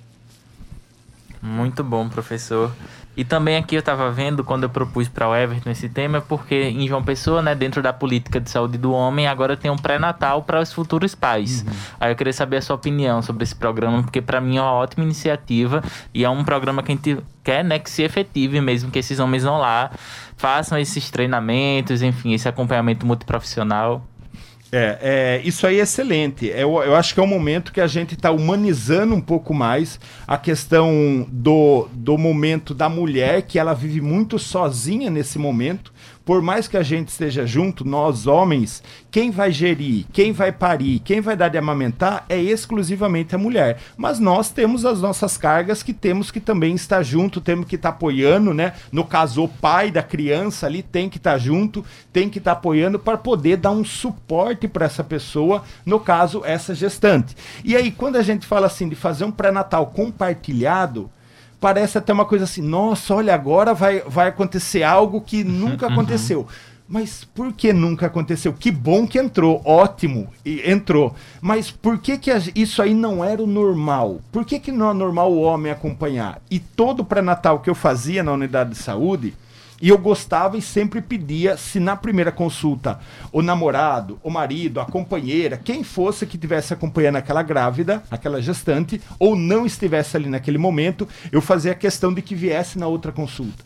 Muito bom, professor. E também aqui eu estava vendo quando eu propus para o Everton esse tema, porque em João Pessoa, né, dentro da política de saúde do homem, agora tem um pré-natal para os futuros pais. Uhum. Aí eu queria saber a sua opinião sobre esse programa, porque para mim é uma ótima iniciativa e é um programa que a gente quer, né, que se efetive mesmo, que esses homens vão lá, façam esses treinamentos, enfim, esse acompanhamento multiprofissional. É, é, isso aí é excelente. Eu, eu acho que é um momento que a gente está humanizando um pouco mais a questão do, do momento da mulher, que ela vive muito sozinha nesse momento por mais que a gente esteja junto, nós homens, quem vai gerir, quem vai parir, quem vai dar de amamentar é exclusivamente a mulher. Mas nós temos as nossas cargas que temos que também estar junto, temos que estar apoiando, né? No caso, o pai da criança ali tem que estar junto, tem que estar apoiando para poder dar um suporte para essa pessoa, no caso, essa gestante. E aí, quando a gente fala assim de fazer um pré-natal compartilhado, parece até uma coisa assim, nossa, olha, agora vai, vai acontecer algo que nunca uhum. aconteceu. Mas por que nunca aconteceu? Que bom que entrou, ótimo, e entrou. Mas por que, que isso aí não era o normal? Por que, que não é normal o homem acompanhar? E todo pré-natal que eu fazia na unidade de saúde, e eu gostava e sempre pedia se na primeira consulta o namorado, o marido, a companheira, quem fosse que tivesse acompanhando aquela grávida, aquela gestante, ou não estivesse ali naquele momento, eu fazia a questão de que viesse na outra consulta.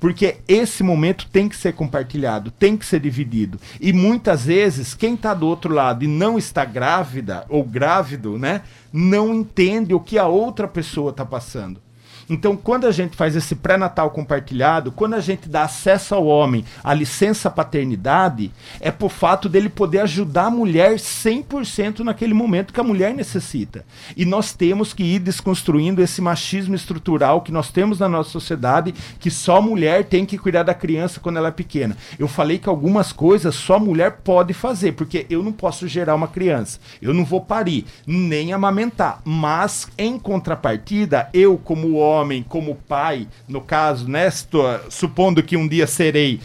Porque esse momento tem que ser compartilhado, tem que ser dividido. E muitas vezes, quem está do outro lado e não está grávida ou grávido, né, não entende o que a outra pessoa está passando. Então, quando a gente faz esse pré-natal compartilhado, quando a gente dá acesso ao homem à licença paternidade, é por fato dele poder ajudar a mulher 100% naquele momento que a mulher necessita. E nós temos que ir desconstruindo esse machismo estrutural que nós temos na nossa sociedade, que só mulher tem que cuidar da criança quando ela é pequena. Eu falei que algumas coisas só mulher pode fazer, porque eu não posso gerar uma criança, eu não vou parir, nem amamentar. Mas, em contrapartida, eu, como homem, homem, como pai, no caso, né, supondo que um dia serei,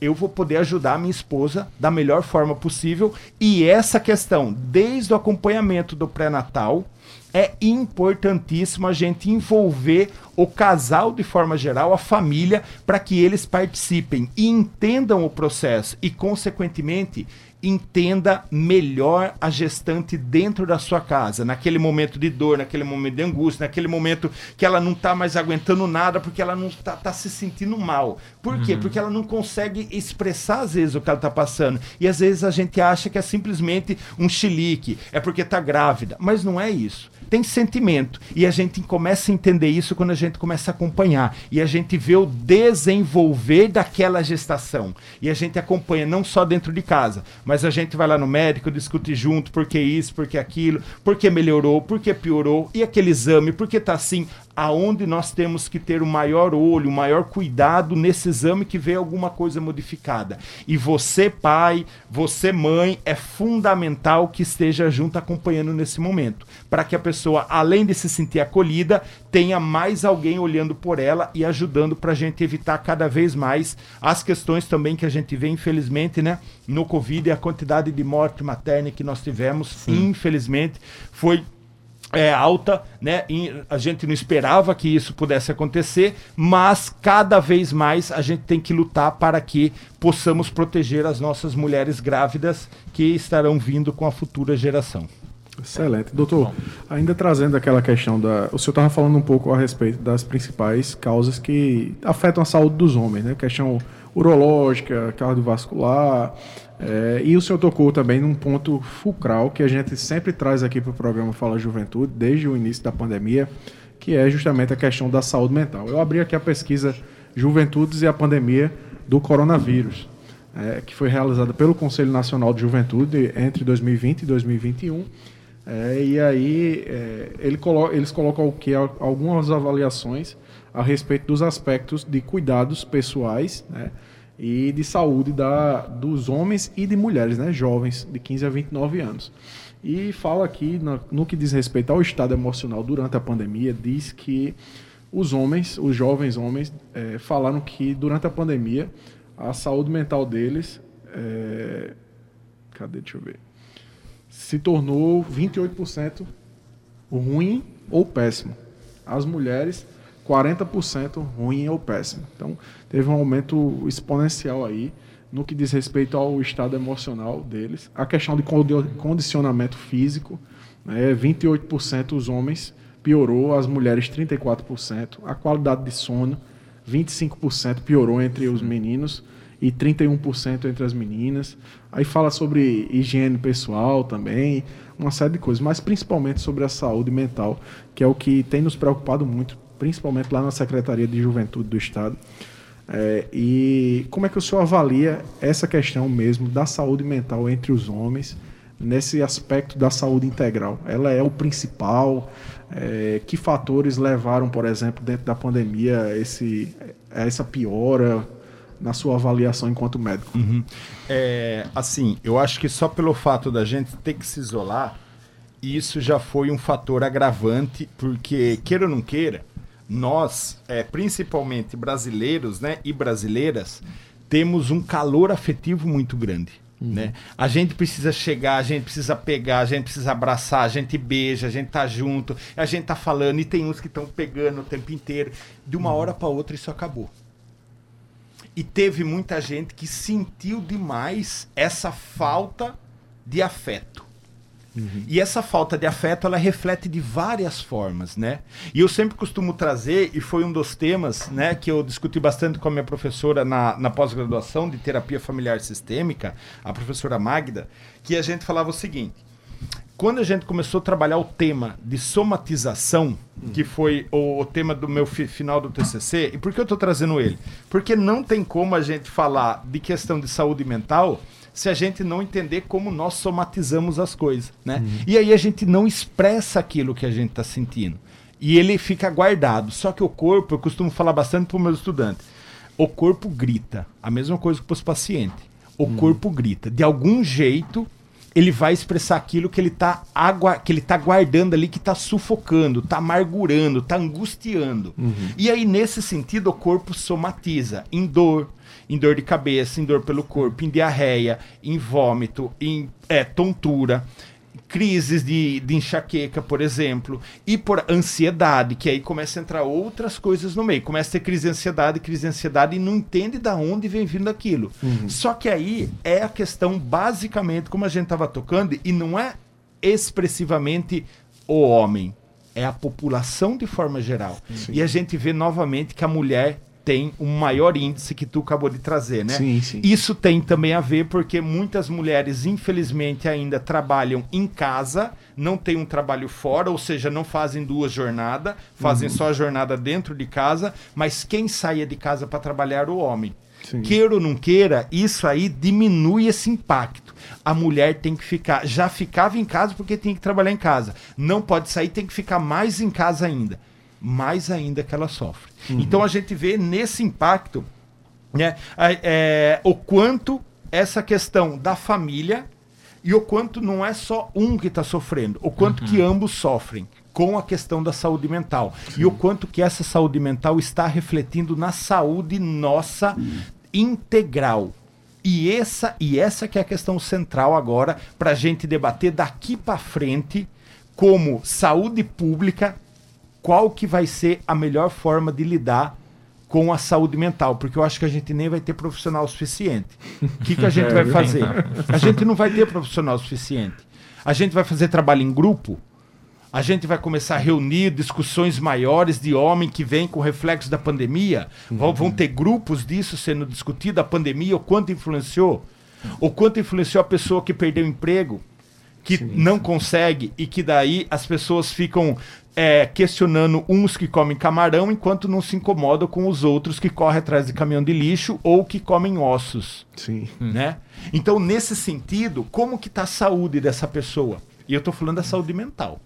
eu vou poder ajudar a minha esposa da melhor forma possível. E essa questão, desde o acompanhamento do pré-natal, é importantíssimo a gente envolver o casal de forma geral, a família, para que eles participem e entendam o processo e, consequentemente, entenda melhor a gestante dentro da sua casa, naquele momento de dor, naquele momento de angústia, naquele momento que ela não está mais aguentando nada porque ela não está tá se sentindo mal. Por uhum. quê? Porque ela não consegue expressar às vezes o que ela está passando. E às vezes a gente acha que é simplesmente um chilique, é porque está grávida, mas não é isso tem sentimento. E a gente começa a entender isso quando a gente começa a acompanhar. E a gente vê o desenvolver daquela gestação. E a gente acompanha não só dentro de casa, mas a gente vai lá no médico, discute junto, por que isso, por que aquilo, por que melhorou, por que piorou, e aquele exame, por que tá assim aonde nós temos que ter o maior olho, o maior cuidado nesse exame que vê alguma coisa modificada. E você, pai, você, mãe, é fundamental que esteja junto acompanhando nesse momento, para que a pessoa, além de se sentir acolhida, tenha mais alguém olhando por ela e ajudando para a gente evitar cada vez mais as questões também que a gente vê, infelizmente, né, no Covid, a quantidade de morte materna que nós tivemos, Sim. infelizmente, foi é, alta, né? E a gente não esperava que isso pudesse acontecer, mas cada vez mais a gente tem que lutar para que possamos proteger as nossas mulheres grávidas que estarão vindo com a futura geração. Excelente. Doutor, ainda trazendo aquela questão da. O senhor estava falando um pouco a respeito das principais causas que afetam a saúde dos homens, né? Questão urológica, cardiovascular, é, e o senhor tocou também num ponto fulcral que a gente sempre traz aqui para o programa Fala Juventude, desde o início da pandemia, que é justamente a questão da saúde mental. Eu abri aqui a pesquisa Juventudes e a Pandemia do Coronavírus, é, que foi realizada pelo Conselho Nacional de Juventude entre 2020 e 2021. É, e aí ele colo eles colocam o que? Algumas avaliações a respeito dos aspectos de cuidados pessoais né, e de saúde da, dos homens e de mulheres, né, jovens de 15 a 29 anos. E fala aqui, no, no que diz respeito ao estado emocional durante a pandemia, diz que os homens, os jovens homens, é, falaram que durante a pandemia a saúde mental deles. É, cadê? Deixa eu ver. Se tornou 28% ruim ou péssimo. As mulheres, 40% ruim ou péssimo. Então, teve um aumento exponencial aí no que diz respeito ao estado emocional deles. A questão de condicionamento físico, né, 28% os homens piorou, as mulheres 34%. A qualidade de sono, 25% piorou entre os meninos e 31% entre as meninas. Aí fala sobre higiene pessoal também, uma série de coisas, mas principalmente sobre a saúde mental, que é o que tem nos preocupado muito, principalmente lá na Secretaria de Juventude do Estado. É, e como é que o senhor avalia essa questão mesmo da saúde mental entre os homens, nesse aspecto da saúde integral? Ela é o principal? É, que fatores levaram, por exemplo, dentro da pandemia, esse, essa piora na sua avaliação enquanto médico? Uhum. É, assim, eu acho que só pelo fato da gente ter que se isolar, isso já foi um fator agravante, porque, queira ou não queira, nós, é, principalmente brasileiros né, e brasileiras, temos um calor afetivo muito grande. Uhum. Né? A gente precisa chegar, a gente precisa pegar, a gente precisa abraçar, a gente beija, a gente tá junto, a gente tá falando, e tem uns que estão pegando o tempo inteiro. De uma uhum. hora para outra isso acabou. E teve muita gente que sentiu demais essa falta de afeto. Uhum. E essa falta de afeto, ela reflete de várias formas, né? E eu sempre costumo trazer, e foi um dos temas, né, que eu discuti bastante com a minha professora na, na pós-graduação de terapia familiar sistêmica, a professora Magda, que a gente falava o seguinte: quando a gente começou a trabalhar o tema de somatização, uhum. que foi o, o, tema do meu fi, final do TCC, e por que eu estou trazendo ele? Porque não tem como a gente falar de questão de saúde mental se a gente não entender como nós somatizamos as coisas, né? Uhum. E aí a gente não expressa aquilo que a gente está sentindo. E ele fica guardado. Só que o corpo, eu costumo falar bastante para os meus estudantes, o corpo grita. A mesma coisa que para os pacientes. O uhum. corpo grita. De algum jeito, ele vai expressar aquilo que ele está que ele tá guardando ali, que está sufocando, está amargurando, está angustiando. Uhum. E aí, nesse sentido, o corpo somatiza em dor, em dor de cabeça, em dor pelo corpo, em diarreia, em vômito, em é, tontura, crises de, de enxaqueca, por exemplo, e por ansiedade, que aí começa a entrar outras coisas no meio. Começa a ter crise de ansiedade, crise de ansiedade e não entende da onde vem vindo aquilo. Uhum. Só que aí é a questão, basicamente, como a gente estava tocando, e não é expressivamente o homem, é a população de forma geral. Sim. E a gente vê novamente que a mulher tem um maior índice que tu acabou de trazer, né? Sim, sim. Isso tem também a ver porque muitas mulheres, infelizmente, ainda trabalham em casa, não tem um trabalho fora, ou seja, não fazem duas jornadas, fazem uhum. só a jornada dentro de casa, mas quem saia de casa para trabalhar é o homem. Sim. Queira ou não queira, isso aí diminui esse impacto. A mulher tem que ficar, já ficava em casa porque tem que trabalhar em casa. Não pode sair, tem que ficar mais em casa ainda. Mais ainda que ela sofre. Uhum. Então a gente vê nesse impacto né, é, o quanto essa questão da família e o quanto não é só um que está sofrendo, o quanto uhum. que ambos sofrem com a questão da saúde mental Sim. e o quanto que essa saúde mental está refletindo na saúde nossa uhum. integral. E essa e essa que é a questão central agora para a gente debater daqui para frente como saúde pública qual que vai ser a melhor forma de lidar com a saúde mental, porque eu acho que a gente nem vai ter profissional suficiente. O que, que a gente vai fazer? A gente não vai ter profissional suficiente. A gente vai fazer trabalho em grupo, a gente vai começar a reunir discussões maiores de homem que vem com reflexo da pandemia. Vão, vão ter grupos disso sendo discutido, a pandemia, o quanto influenciou, o quanto influenciou a pessoa que perdeu o emprego, que Sim, não sim. consegue e que daí as pessoas ficam é, questionando uns que comem camarão enquanto não se incomodam com os outros que correm atrás de caminhão de lixo ou que comem ossos Sim. né? Então, nesse sentido, como que tá a saúde dessa pessoa? E eu tô falando da saúde mental.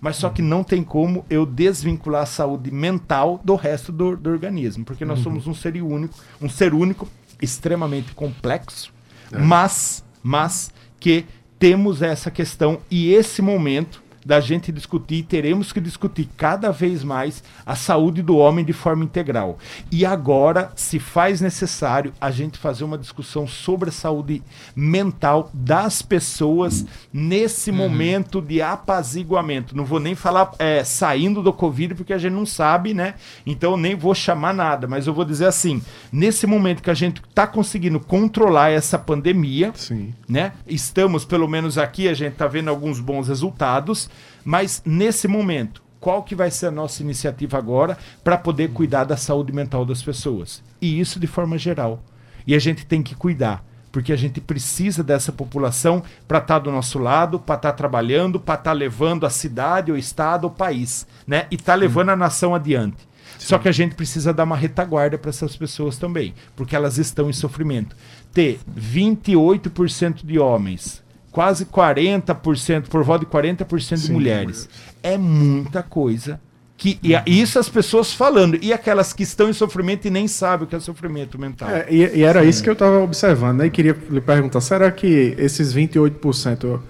Mas só que não tem como eu desvincular a saúde mental do resto do, do organismo, porque nós somos um ser único, um ser único extremamente complexo, mas mas que temos essa questão e esse momento da gente discutir, teremos que discutir cada vez mais a saúde do homem de forma integral. E agora se faz necessário a gente fazer uma discussão sobre a saúde mental das pessoas nesse momento de apaziguamento. Não vou nem falar é, saindo do Covid, porque a gente não sabe, né? Então nem vou chamar nada, mas eu vou dizer assim: nesse momento que a gente está conseguindo controlar essa pandemia, Sim. né? Estamos, pelo menos aqui, a gente está vendo alguns bons resultados, mas nesse momento, qual que vai ser a nossa iniciativa agora para poder cuidar da saúde mental das pessoas? E isso de forma geral. E a gente tem que cuidar, porque a gente precisa dessa população para estar do nosso lado, para estar trabalhando, para estar levando a cidade, o estado, o país, né? E estar levando a nação adiante. Só que a gente precisa dar uma retaguarda para essas pessoas também, porque elas estão em sofrimento. Ter 28% de homens, quase 40%, por volta de 40% de Sim, mulheres, é muita coisa. Que, e a- isso as pessoas falando, e aquelas que estão em sofrimento e nem sabem o que é sofrimento mental. É, e, e era isso que eu estava observando, né? E queria lhe perguntar, será que esses 28%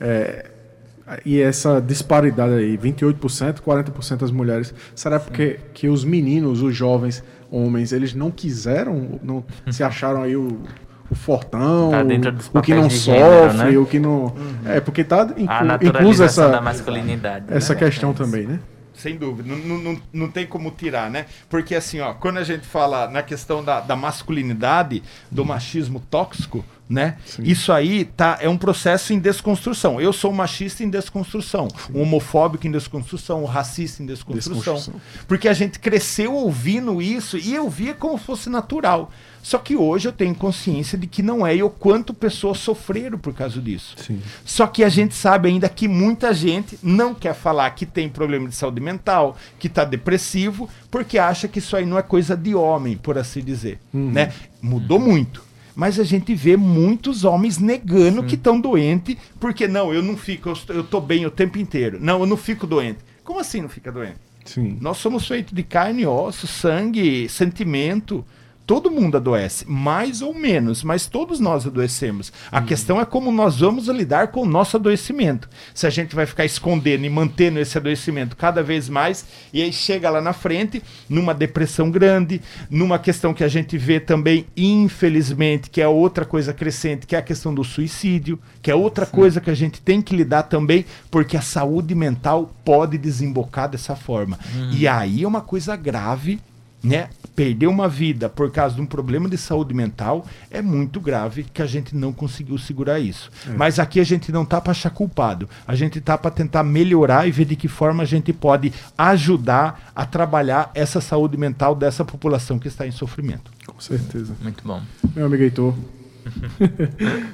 é, e essa disparidade aí, 28%, 40% das mulheres, será porque que os meninos, os jovens homens, eles não quiseram, não se acharam aí o, o fortão, Tá o que não gênero, sofre, né? o que não... É, porque tá inclu, A incluso naturalização da essa, masculinidade. essa né? questão É também, né? Sem dúvida, não, não, não, não tem como tirar, né? Porque assim, ó, quando a gente fala na questão da, da masculinidade, do machismo tóxico, né? Isso aí tá, é um processo em desconstrução. Eu sou machista em desconstrução, um homofóbico em desconstrução, um racista em desconstrução. Desconstrução. Porque a gente cresceu ouvindo isso e eu via como fosse natural. Só que hoje eu tenho consciência de que não é e o quanto pessoas sofreram por causa disso. Sim. Só que a gente sabe ainda que muita gente não quer falar que tem problema de saúde mental, que está depressivo, porque acha que isso aí não é coisa de homem, por assim dizer. Né? Mudou muito. Mas a gente vê muitos homens negando que estão doentes, porque não, eu não fico, eu estou- eu tô bem o tempo inteiro. Não, eu não fico doente. Como assim não fica doente? Sim. Nós somos feitos de carne, osso, sangue, sentimento. Todo mundo adoece, mais ou menos, mas todos nós adoecemos. A questão é como nós vamos lidar com o nosso adoecimento. Se a gente vai ficar escondendo e mantendo esse adoecimento cada vez mais, e aí chega lá na frente, numa depressão grande, numa questão que a gente vê também, infelizmente, que é outra coisa crescente, que é a questão do suicídio, que é outra coisa que a gente tem que lidar também, porque a saúde mental pode desembocar dessa forma. E aí é uma coisa grave né? Perder uma vida por causa de um problema de saúde mental é muito grave que a gente não conseguiu segurar isso. Mas aqui a gente não tá para achar culpado. A gente tá para tentar melhorar e ver de que forma a gente pode ajudar a trabalhar essa saúde mental dessa população que está em sofrimento. Com certeza. Muito bom. Meu amigo Heitor,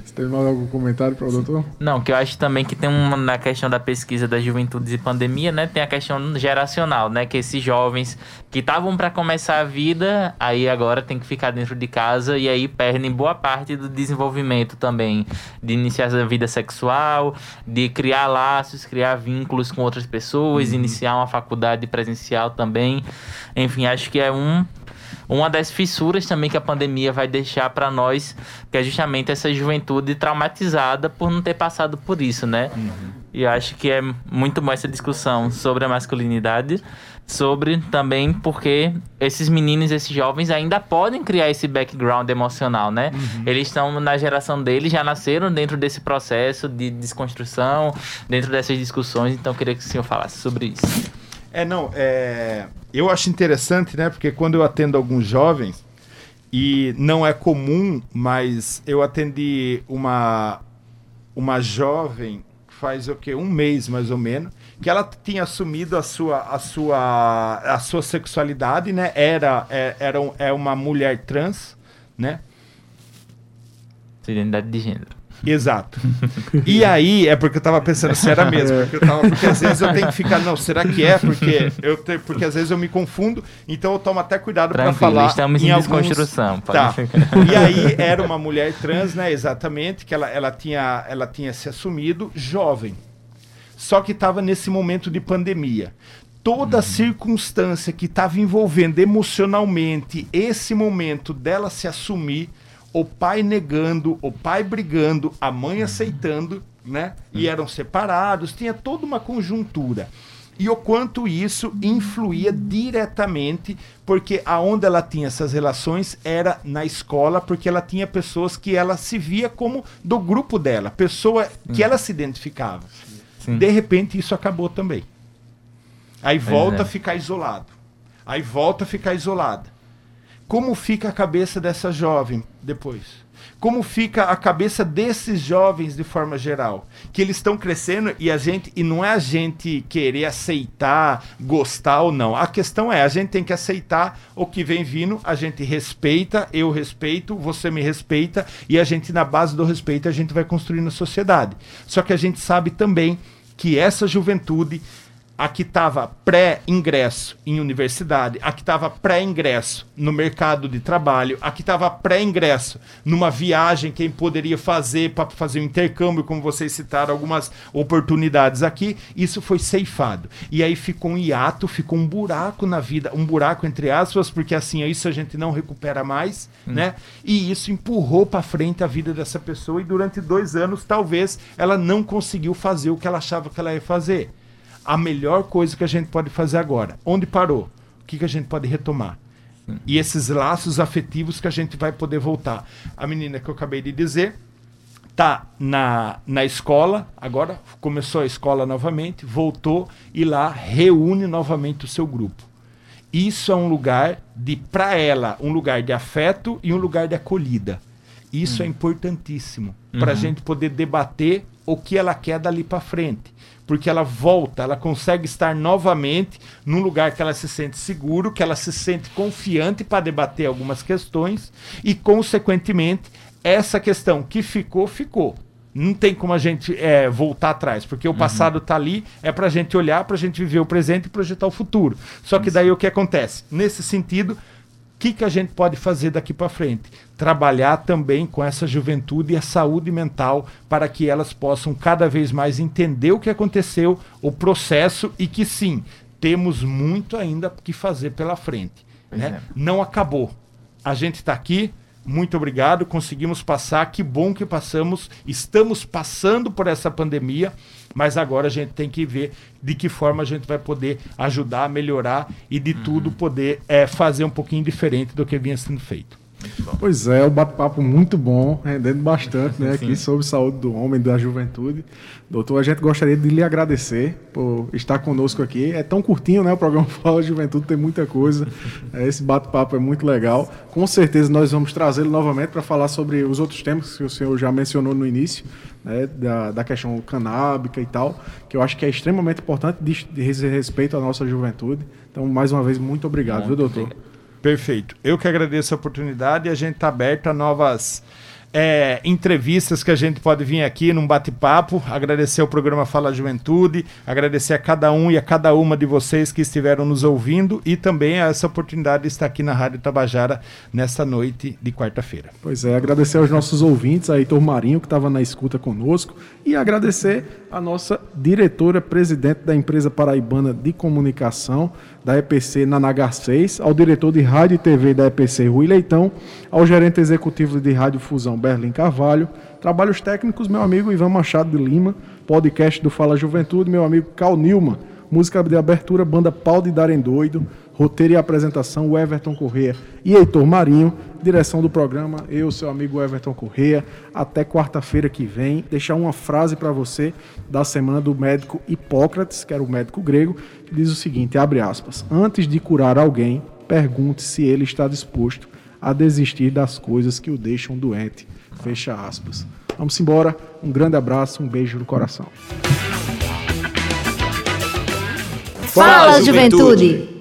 você tem mais algum comentário para o doutor? Não, que eu acho também que tem uma na questão da pesquisa das juventudes e pandemia, né? Tem a questão geracional, né? Que esses jovens que estavam para começar a vida, aí agora tem que ficar dentro de casa e aí perdem boa parte do desenvolvimento também de iniciar a vida sexual, de criar laços, criar vínculos com outras pessoas, iniciar uma faculdade presencial também. Enfim, acho que é um uma das fissuras também que a pandemia vai deixar para nós, que é justamente essa juventude traumatizada por não ter passado por isso, né? E eu acho que é muito bom essa discussão sobre a masculinidade, sobre também porque esses meninos, esses jovens ainda podem criar esse background emocional, né? Eles estão na geração deles, já nasceram dentro desse processo de desconstrução, dentro dessas discussões, então eu queria que o senhor falasse sobre isso. É, não, é... eu acho interessante, né? Porque quando eu atendo alguns jovens, e não é comum, mas eu atendi uma, uma jovem faz o quê? Um mês mais ou menos, que ela tinha assumido a sua, a sua, a sua sexualidade, né? Era, é, era é uma mulher trans, né? Sua identidade de gênero. Exato. E aí, é porque eu tava pensando se era mesmo. Porque, eu tava, porque às vezes eu tenho que ficar, não, será que é? Porque, eu te, porque às vezes eu me confundo, então eu tomo até cuidado para falar. Estamos em, em alguns... desconstrução. Tá. E aí era uma mulher trans, né? Exatamente, que ela, ela, tinha, ela tinha se assumido jovem. Só que estava nesse momento de pandemia toda uhum. circunstância que estava envolvendo emocionalmente esse momento dela se assumir, o pai negando, o pai brigando, a mãe aceitando, né? E eram separados, tinha toda uma conjuntura. E o quanto isso influía diretamente, porque aonde ela tinha essas relações era na escola, porque ela tinha pessoas que ela se via como do grupo dela, pessoa que ela se identificava. Sim. De repente isso acabou também. Aí volta é. a ficar isolado. Aí volta a ficar isolada. Como fica a cabeça dessa jovem depois? Como fica a cabeça desses jovens de forma geral? Que eles estão crescendo e a gente e não é a gente querer aceitar, gostar ou não. A questão é, a gente tem que aceitar o que vem vindo, a gente respeita, eu respeito, você me respeita e a gente na base do respeito a gente vai construindo a sociedade. Só que a gente sabe também que essa juventude a que estava pré-ingresso em universidade, a que estava pré-ingresso no mercado de trabalho, a que estava pré-ingresso numa viagem, quem poderia fazer para fazer um intercâmbio, como vocês citaram algumas oportunidades aqui, isso foi ceifado. E aí ficou um hiato, ficou um buraco na vida, um buraco entre aspas, porque assim, isso a gente não recupera mais, hum. né? E isso empurrou para frente a vida dessa pessoa e durante dois anos, talvez, ela não conseguiu fazer o que ela achava que ela ia fazer a melhor coisa que a gente pode fazer agora. Onde parou? O que, que a gente pode retomar? E esses laços afetivos que a gente vai poder voltar. A menina que eu acabei de dizer tá na, na escola, agora começou a escola novamente, voltou e lá reúne novamente o seu grupo. Isso é um lugar de, para ela, um lugar de afeto e um lugar de acolhida. Isso é hum. importantíssimo para a uhum. gente poder debater o que ela quer dali para frente porque ela volta, ela consegue estar novamente num lugar que ela se sente seguro, que ela se sente confiante para debater algumas questões e, consequentemente, essa questão que ficou, ficou. Não tem como a gente é, voltar atrás, porque o uhum. passado está ali, é para a gente olhar, para a gente viver o presente e projetar o futuro. Só que daí o que acontece? Nesse sentido, que, que a gente pode fazer daqui para frente? Trabalhar também com essa juventude e a saúde mental para que elas possam cada vez mais entender o que aconteceu, o processo e que sim, temos muito ainda que fazer pela frente. Né? É. Não acabou. A gente está aqui, muito obrigado, conseguimos passar, que bom que passamos, estamos passando por essa pandemia, mas agora a gente tem que ver de que forma a gente vai poder ajudar, melhorar e de uhum. tudo poder é, fazer um pouquinho diferente do que vinha sendo feito. Pois é, um bate-papo muito bom, rendendo bastante né, aqui sobre saúde do homem, da juventude. Doutor, a gente gostaria de lhe agradecer por estar conosco aqui. É tão curtinho, né? O programa Fala Juventude tem muita coisa. É, esse bate-papo é muito legal. Com certeza nós vamos trazê-lo novamente para falar sobre os outros temas que o senhor já mencionou no início, né, da, da questão canábica e tal, que eu acho que é extremamente importante de, de respeito à nossa juventude. Então, mais uma vez, muito obrigado, muito viu, doutor? Obrigado. Perfeito. Eu que agradeço a oportunidade e a gente está aberto a novas é, entrevistas que a gente pode vir aqui num bate-papo. Agradecer ao programa Fala Juventude, agradecer a cada um e a cada uma de vocês que estiveram nos ouvindo e também a essa oportunidade de estar aqui na Rádio Tabajara nesta noite de quarta-feira. Pois é, agradecer aos nossos ouvintes, a Heitor Marinho, que estava na escuta conosco, e agradecer a nossa diretora presidente da empresa paraibana de comunicação da EPC Nanagar 6, ao diretor de rádio e TV da EPC Rui Leitão, ao gerente executivo de Rádio Fusão Berlim Carvalho, trabalhos técnicos meu amigo Ivan Machado de Lima, podcast do Fala Juventude, meu amigo Cal Nilma, música de abertura banda Pau de Darem Doido, Roteiro e apresentação, Everton Corrêa e Heitor Marinho. Direção do programa, eu, seu amigo Everton Corrêa. Até quarta-feira que vem. Deixar uma frase para você da semana do médico Hipócrates, que era o médico grego, diz o seguinte, abre aspas, Antes de curar alguém, pergunte se ele está disposto a desistir das coisas que o deixam doente. Fecha aspas. Vamos embora. Um grande abraço, um beijo no coração. Fala, juventude.